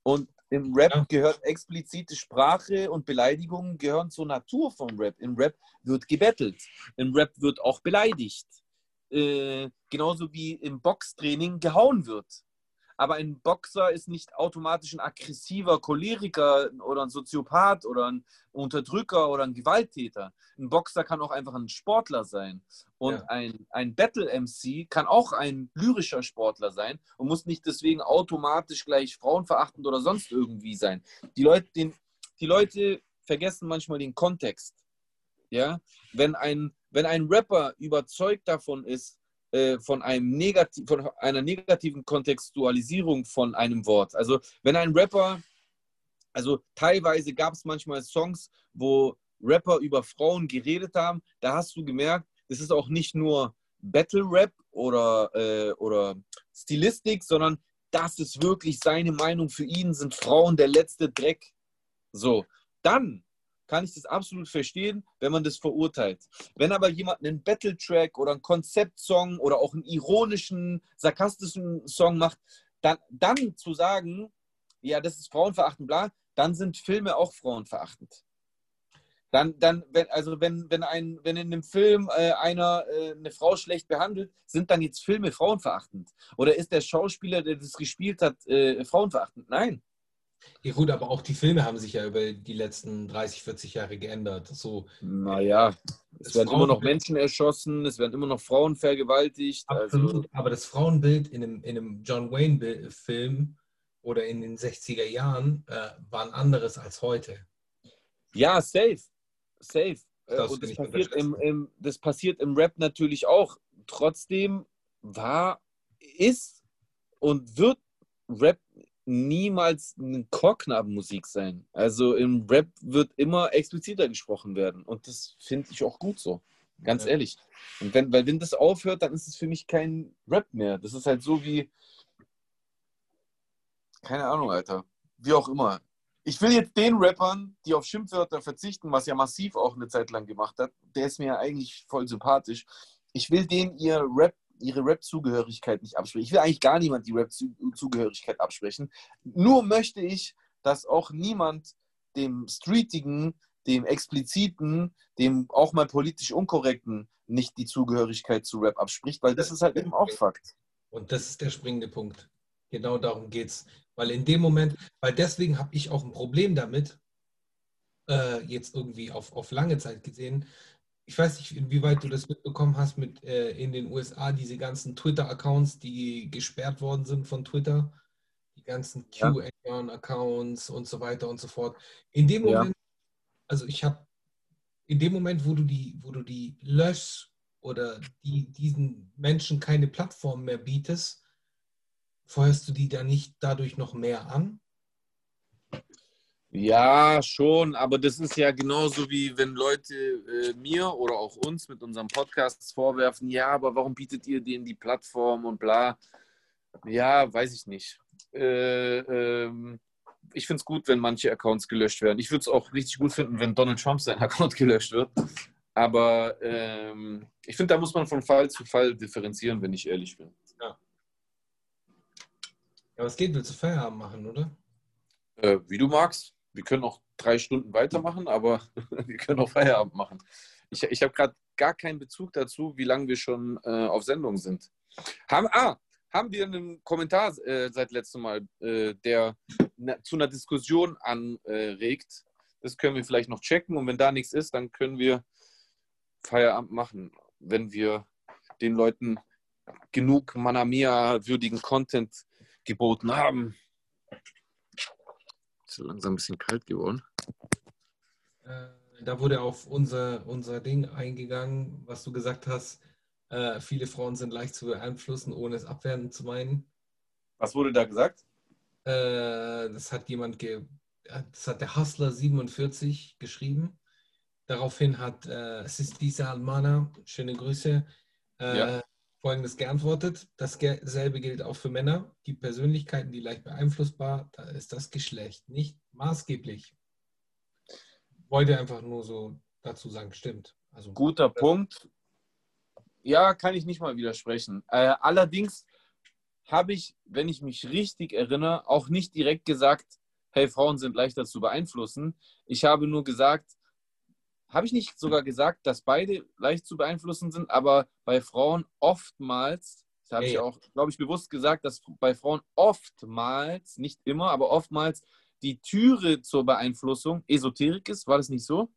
Und im Rap Ja. gehört explizite Sprache und Beleidigungen gehören zur Natur vom Rap. Im Rap wird gebettelt. Im Rap wird auch beleidigt. Äh, genauso wie im Boxtraining gehauen wird. Aber ein Boxer ist nicht automatisch ein aggressiver Choleriker oder ein Soziopath oder ein Unterdrücker oder ein Gewalttäter. Ein Boxer kann auch einfach ein Sportler sein. Und ja. ein, ein Battle-MC kann auch ein lyrischer Sportler sein und muss nicht deswegen automatisch gleich frauenverachtend oder sonst irgendwie sein. Die Leute, den, die Leute vergessen manchmal den Kontext. Ja, wenn ein, wenn ein Rapper überzeugt davon ist, von, einem negativ, von einer negativen Kontextualisierung von einem Wort. Also wenn ein Rapper, also teilweise gab es manchmal Songs, wo Rapper über Frauen geredet haben, da hast du gemerkt, es ist auch nicht nur Battle Rap oder, äh, oder Stilistik, sondern das ist wirklich seine Meinung. Für ihn sind Frauen der letzte Dreck. So, dann kann ich das absolut verstehen, wenn man das verurteilt. Wenn aber jemand einen Battle-Track oder einen Konzeptsong oder auch einen ironischen, sarkastischen Song macht, dann, dann zu sagen, ja, das ist frauenverachtend, bla, dann sind Filme auch frauenverachtend. Dann, dann wenn, also wenn, wenn, ein, wenn in einem Film äh, einer äh, eine Frau schlecht behandelt, sind dann jetzt Filme frauenverachtend? Oder ist der Schauspieler, der das gespielt hat, äh, frauenverachtend? Nein. Ja gut, aber auch die Filme haben sich ja über die letzten 30, 40 Jahre geändert. So, naja, es werden immer noch Menschen erschossen, es werden immer noch Frauen vergewaltigt. Absolut, also. aber das Frauenbild in einem, in einem John Wayne-Film oder in den 60er Jahren äh, war ein anderes als heute. Ja, safe. Safe. Äh, das, Und das passiert im, im, das passiert im Rap natürlich auch. Trotzdem war, ist und wird Rap niemals eine Chorknabenmusik sein. Also im Rap wird immer expliziter gesprochen werden. Und das finde ich auch gut so. Ganz ja. ehrlich. Und wenn, weil wenn das aufhört, dann ist es für mich kein Rap mehr. Das ist halt so wie. Keine Ahnung, Alter. Wie auch immer. Ich will jetzt den Rappern, die auf Schimpfwörter verzichten, was ja massiv auch eine Zeit lang gemacht hat, der ist mir ja eigentlich voll sympathisch. Ich will denen ihr Rap ihre Rap-Zugehörigkeit nicht absprechen. Ich will eigentlich gar niemand die Rap-Zugehörigkeit absprechen. Nur möchte ich, dass auch niemand dem Streetigen, dem Expliziten, dem auch mal politisch Unkorrekten nicht die Zugehörigkeit zu Rap abspricht, weil das ist halt eben auch Fakt. Und das ist der springende Punkt. Genau darum geht es. Weil in dem Moment, weil deswegen habe ich auch ein Problem damit, äh, jetzt irgendwie auf, auf lange Zeit gesehen, ich weiß nicht, inwieweit du das mitbekommen hast mit äh, in den USA, diese ganzen Twitter-Accounts, die gesperrt worden sind von Twitter, die ganzen QAnon-Accounts und so weiter und so fort. In dem Moment, ja. also ich habe, in dem Moment, wo du die, wo du die löschst oder die, diesen Menschen keine Plattform mehr bietest, feuerst du die dann nicht dadurch noch mehr an? Ja, schon, aber das ist ja genauso wie wenn Leute äh, mir oder auch uns mit unserem Podcast vorwerfen, ja, aber warum bietet ihr denen die Plattform und bla. Ja, weiß ich nicht. Äh, ähm, ich finde es gut, wenn manche Accounts gelöscht werden. Ich würde es auch richtig gut finden, wenn Donald Trump sein Account gelöscht wird. Aber ähm, ich finde, da muss man von Fall zu Fall differenzieren, wenn ich ehrlich bin. Ja. Ja, was geht? Willst du Feierabend machen, oder? Äh, wie du magst wir können auch drei Stunden weitermachen, aber wir können auch Feierabend machen. Ich, ich habe gerade gar keinen Bezug dazu, wie lange wir schon äh, auf Sendung sind. Haben, ah, haben wir einen Kommentar äh, seit letztem Mal, äh, der na, zu einer Diskussion anregt? das können wir vielleicht noch checken und wenn da nichts ist, dann können wir Feierabend machen, wenn wir den Leuten genug Manamia würdigen Content geboten haben. Ist langsam ein bisschen kalt geworden. Äh, da wurde auf unser, unser Ding eingegangen, was du gesagt hast. Äh, viele Frauen sind leicht zu beeinflussen, ohne es abwertend zu meinen. Was wurde da gesagt? Äh, das hat jemand, ge das hat der Hustler 47 geschrieben. Daraufhin hat äh, Sisti Salmana, schöne Grüße, äh, ja. Folgendes geantwortet. Dasselbe gilt auch für Männer. Die Persönlichkeiten, die leicht beeinflussbar, da ist das Geschlecht nicht maßgeblich. Wollte einfach nur so dazu sagen, stimmt. Also, Guter äh, Punkt. Ja, kann ich nicht mal widersprechen. Äh, allerdings habe ich, wenn ich mich richtig erinnere, auch nicht direkt gesagt, hey, Frauen sind leichter zu beeinflussen. Ich habe nur gesagt, habe ich nicht sogar gesagt, dass beide leicht zu beeinflussen sind, aber bei Frauen oftmals Das habe Ja, ich auch, glaube ich, bewusst gesagt, dass bei Frauen oftmals, nicht immer, aber oftmals die Türe zur Beeinflussung Esoterik ist. War das nicht so?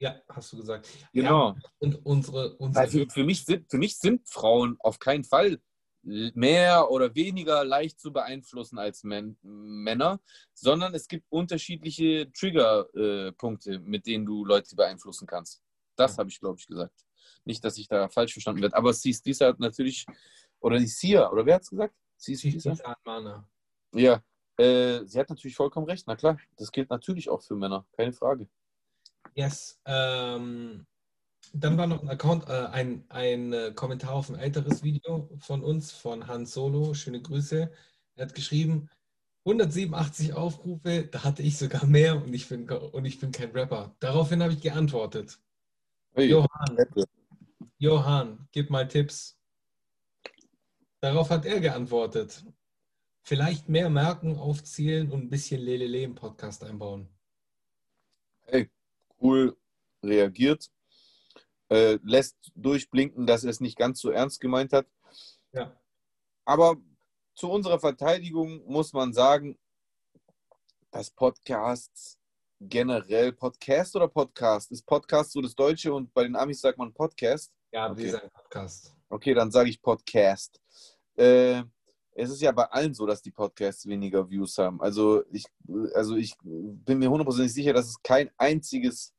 Ja, hast du gesagt. Genau. Ja, und unsere, Weil unsere für, für, mich sind, für mich sind Frauen auf keinen Fall mehr oder weniger leicht zu beeinflussen als Män Männer, sondern es gibt unterschiedliche Triggerpunkte, mit denen du Leute beeinflussen kannst. Das habe ich, glaube ich, gesagt. Nicht, dass ich da falsch verstanden werde. Aber Sis Disa hat natürlich, oder die Sia, oder wer hat es gesagt? Sis Disa? Mana. Ja, äh, sie hat natürlich vollkommen recht. Na klar, das gilt natürlich auch für Männer, keine Frage. Yes. Ähm, dann war noch ein Account, äh, ein, ein äh, Kommentar auf ein älteres Video von uns, von Han Solo. Schöne Grüße. Er hat geschrieben, 187 Aufrufe, da hatte ich sogar mehr und ich bin, und ich bin kein Rapper. Daraufhin habe ich geantwortet. Hey, Johann. Johann, gib mal Tipps. Darauf hat er geantwortet. Vielleicht mehr Marken aufzielen und ein bisschen Lelele im Podcast einbauen. hey, cool reagiert, äh, lässt durchblinken, dass er es nicht ganz so ernst gemeint hat. Ja. Aber zu unserer Verteidigung muss man sagen, dass Podcasts generell Podcast oder Podcast? Ist Podcast so das Deutsche und bei den Amis sagt man Podcast? Ja, Okay. dieser Podcast. Okay, dann sage ich Podcast. Äh, es ist ja bei allen so, dass die Podcasts weniger Views haben. Also ich, also ich bin mir hundertprozentig sicher, dass es kein einziges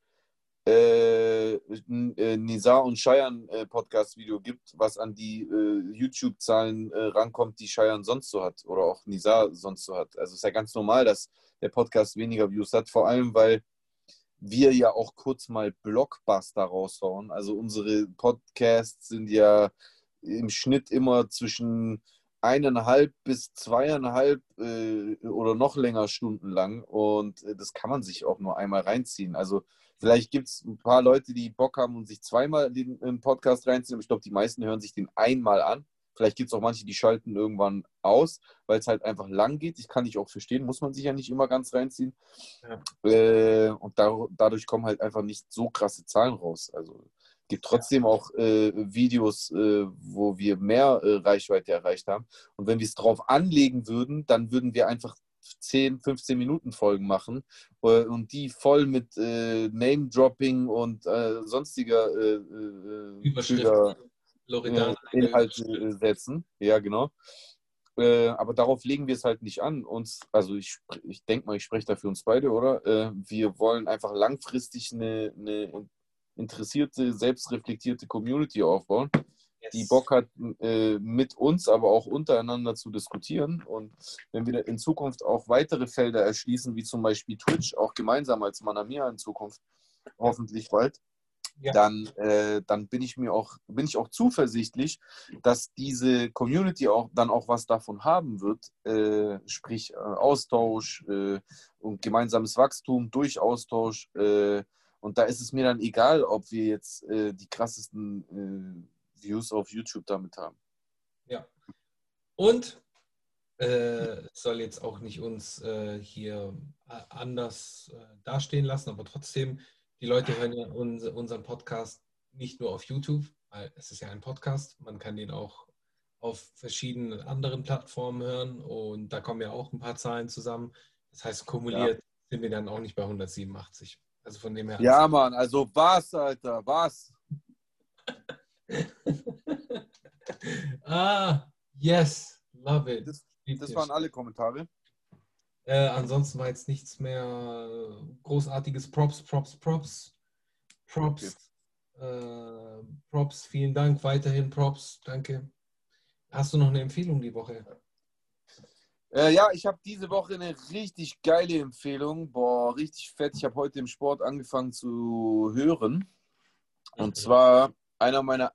Nizar und Cheyenne äh, Podcast-Video gibt, was an die äh, YouTube-Zahlen äh, rankommt, die Cheyenne sonst so hat oder auch Nizar sonst so hat. Also es ist ja ganz normal, dass der Podcast weniger Views hat, vor allem weil wir ja auch kurz mal Blockbuster raushauen. Also unsere Podcasts sind ja im Schnitt immer zwischen eineinhalb bis zweieinhalb äh, oder noch länger Stunden lang und äh, das kann man sich auch nur einmal reinziehen. Also vielleicht gibt es ein paar Leute, die Bock haben und sich zweimal den, den Podcast reinziehen, aber ich glaube, die meisten hören sich den einmal an. Vielleicht gibt es auch manche, die schalten irgendwann aus, weil es halt einfach lang geht. Ich kann dich auch verstehen, muss man sich ja nicht immer ganz reinziehen. Äh, und da, dadurch kommen halt einfach nicht so krasse Zahlen raus. Also es gibt trotzdem auch äh, Videos, äh, wo wir mehr äh, Reichweite erreicht haben. Und wenn wir es drauf anlegen würden, dann würden wir einfach 10, 15 Minuten Folgen machen äh, und die voll mit äh, Name-Dropping und äh, sonstiger äh, äh. Trigger- Loredana. äh, Inhalte äh, setzen. Ja, genau. Äh, aber darauf legen wir es halt nicht an. Uns, also ich, ich denke mal, ich spreche da für uns beide, oder? Äh, wir wollen einfach langfristig eine, eine interessierte, selbstreflektierte Community aufbauen, Yes. die Bock hat, äh, mit uns, aber auch untereinander zu diskutieren. Und wenn wir in Zukunft auch weitere Felder erschließen, wie zum Beispiel Twitch, auch gemeinsam als Manamia in Zukunft, hoffentlich bald, Ja. dann, äh, dann bin ich mir auch, bin ich auch zuversichtlich, dass diese Community auch dann auch was davon haben wird, äh, sprich äh, Austausch äh, und gemeinsames Wachstum durch Austausch. Äh, und da ist es mir dann egal, ob wir jetzt äh, die krassesten Views auf YouTube damit haben. Und äh, soll jetzt auch nicht uns äh, hier äh, anders äh, dastehen lassen, aber trotzdem, die Leute hören ja uns, unseren Podcast nicht nur auf YouTube, weil es ist ja ein Podcast, man kann den auch auf verschiedenen anderen Plattformen hören und da kommen ja auch ein paar Zahlen zusammen. Das heißt, kumuliert sind wir dann auch nicht bei 187. Also von dem her. Ja, Mann, also was, Alter, was? ah, yes, love it. Das, das waren alle Kommentare. Äh, ansonsten war jetzt nichts mehr großartiges. Props, Props, Props. Props. Äh, Props, vielen Dank. Weiterhin Props, danke. Hast du noch eine Empfehlung die Woche? Äh, ja, ich habe diese Woche eine richtig geile Empfehlung. Boah, richtig fett. Ich habe heute im Sport angefangen zu hören. Und zwar einer meiner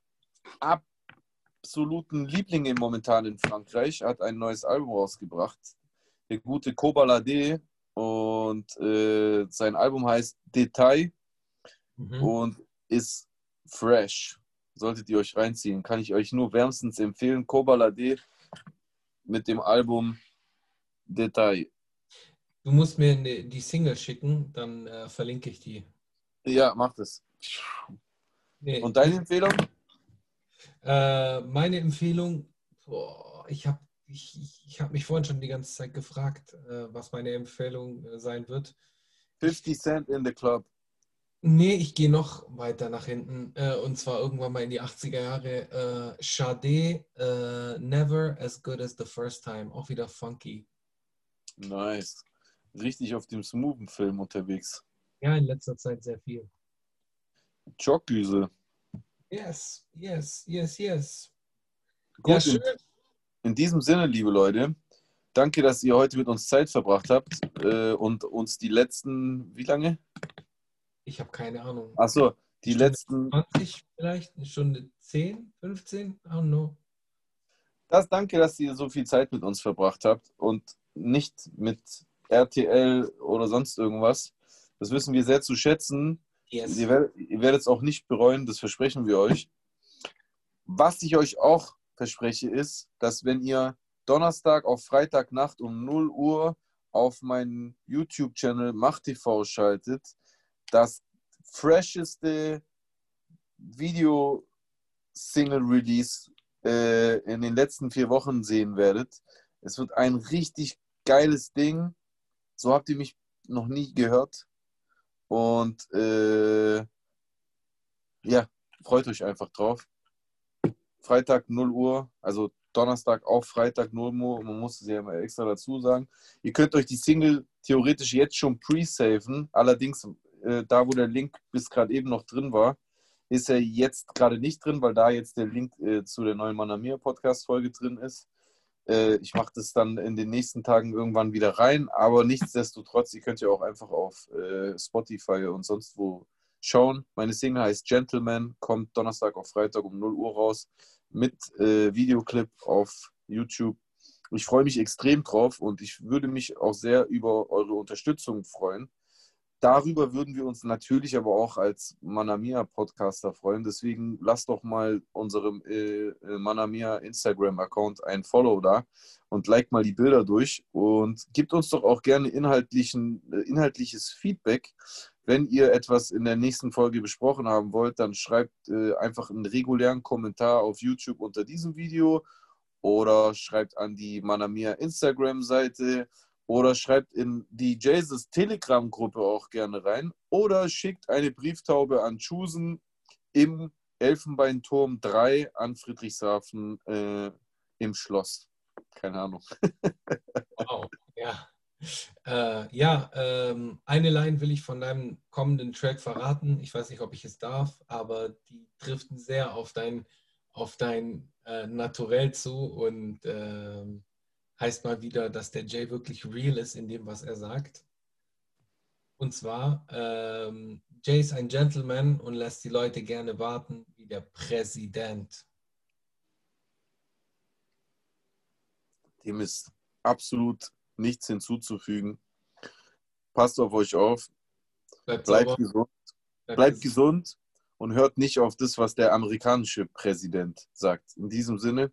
absoluten Lieblinge momentan in Frankreich hat ein neues Album rausgebracht. Der gute Kobalade. Und äh, sein Album heißt Detail Mhm. und ist fresh. Solltet ihr euch reinziehen. Kann ich euch nur wärmstens empfehlen. Kobalade mit dem Album Detail. Du musst mir ne, die Single schicken, dann äh, verlinke ich die. Ja, macht es. Nee, Und deine Empfehlung? Äh, meine Empfehlung, Boah, ich habe ich, ich, ich hab mich vorhin schon die ganze Zeit gefragt, äh, was meine Empfehlung äh, sein wird. 50 Cent in the Club. Nee, ich gehe noch weiter nach hinten. Äh, und zwar irgendwann mal in die 80er Jahre. Äh, Sade, äh, Never as Good as the First Time. Auch wieder funky. Nice. Richtig auf dem smoothen Film unterwegs. Ja, in letzter Zeit sehr viel. Jogdüse. Yes, yes, yes, yes. Gut, ja, in, schön. in diesem Sinne, liebe Leute, danke, dass ihr heute mit uns Zeit verbracht habt äh, und uns die letzten, wie lange? Ich habe keine Ahnung. Achso, die Stunde letzten 20 vielleicht? Eine Stunde 10, 15? I don't know. Das danke, dass ihr so viel Zeit mit uns verbracht habt und nicht mit RTL oder sonst irgendwas. Das wissen wir sehr zu schätzen. Yes. Ihr werdet, werdet es auch nicht bereuen, das versprechen wir euch. Was ich euch auch verspreche, ist, dass wenn ihr Donnerstag auf Freitagnacht um 0 Uhr auf meinen YouTube-Channel MachtTV schaltet, das fresheste Video-Single-Release äh, in den letzten vier Wochen sehen werdet. Es wird ein richtig geiles Ding. So habt ihr mich noch nie gehört. Und äh, ja, freut euch einfach drauf. Freitag 0 Uhr, also Donnerstag auf Freitag 0 Uhr, man muss es ja immer extra dazu sagen. Ihr könnt euch die Single theoretisch jetzt schon pre-saven, allerdings äh, da, wo der Link bis gerade eben noch drin war, ist er jetzt gerade nicht drin, weil da jetzt der Link äh, zu der neuen Manamir Podcast-Folge drin ist. Äh, ich mache das dann in den nächsten Tagen irgendwann wieder rein, aber nichtsdestotrotz, ihr könnt ja auch einfach auf äh, Spotify und sonst wo schauen. Meine Single heißt Gentleman, kommt Donnerstag auf Freitag um 0 Uhr raus mit äh, Videoclip auf YouTube. Ich freue mich extrem drauf und ich würde mich auch sehr über eure Unterstützung freuen. Darüber würden wir uns natürlich aber auch als Manamia Podcaster freuen. Deswegen lasst doch mal unserem äh, äh, Manamia Instagram Account ein Follow da und like mal die Bilder durch und gebt uns doch auch gerne inhaltlichen, äh, inhaltliches Feedback. Wenn ihr etwas in der nächsten Folge besprochen haben wollt, dann schreibt äh, einfach einen regulären Kommentar auf YouTube unter diesem Video oder schreibt an die Manamia Instagram-Seite oder schreibt in die Jesus Telegram-Gruppe auch gerne rein oder schickt eine Brieftaube an Chusen im Elfenbeinturm 3 an Friedrichshafen äh, im Schloss. Keine Ahnung. Wow, ja. Äh, ja, ähm, eine Line will ich von deinem kommenden Track verraten. Ich weiß nicht, ob ich es darf, aber die trifft sehr auf dein, auf dein äh, Naturell zu und ähm, heißt mal wieder, dass der Jay wirklich real ist in dem, was er sagt. Und zwar, ähm, Jay ist ein Gentleman und lässt die Leute gerne warten wie der Präsident. Dem ist absolut nichts hinzuzufügen. Passt auf euch auf, Bleibt, bleibt gesund, bleibt bleibt ges- gesund und hört nicht auf das, was der amerikanische Präsident sagt. In diesem Sinne,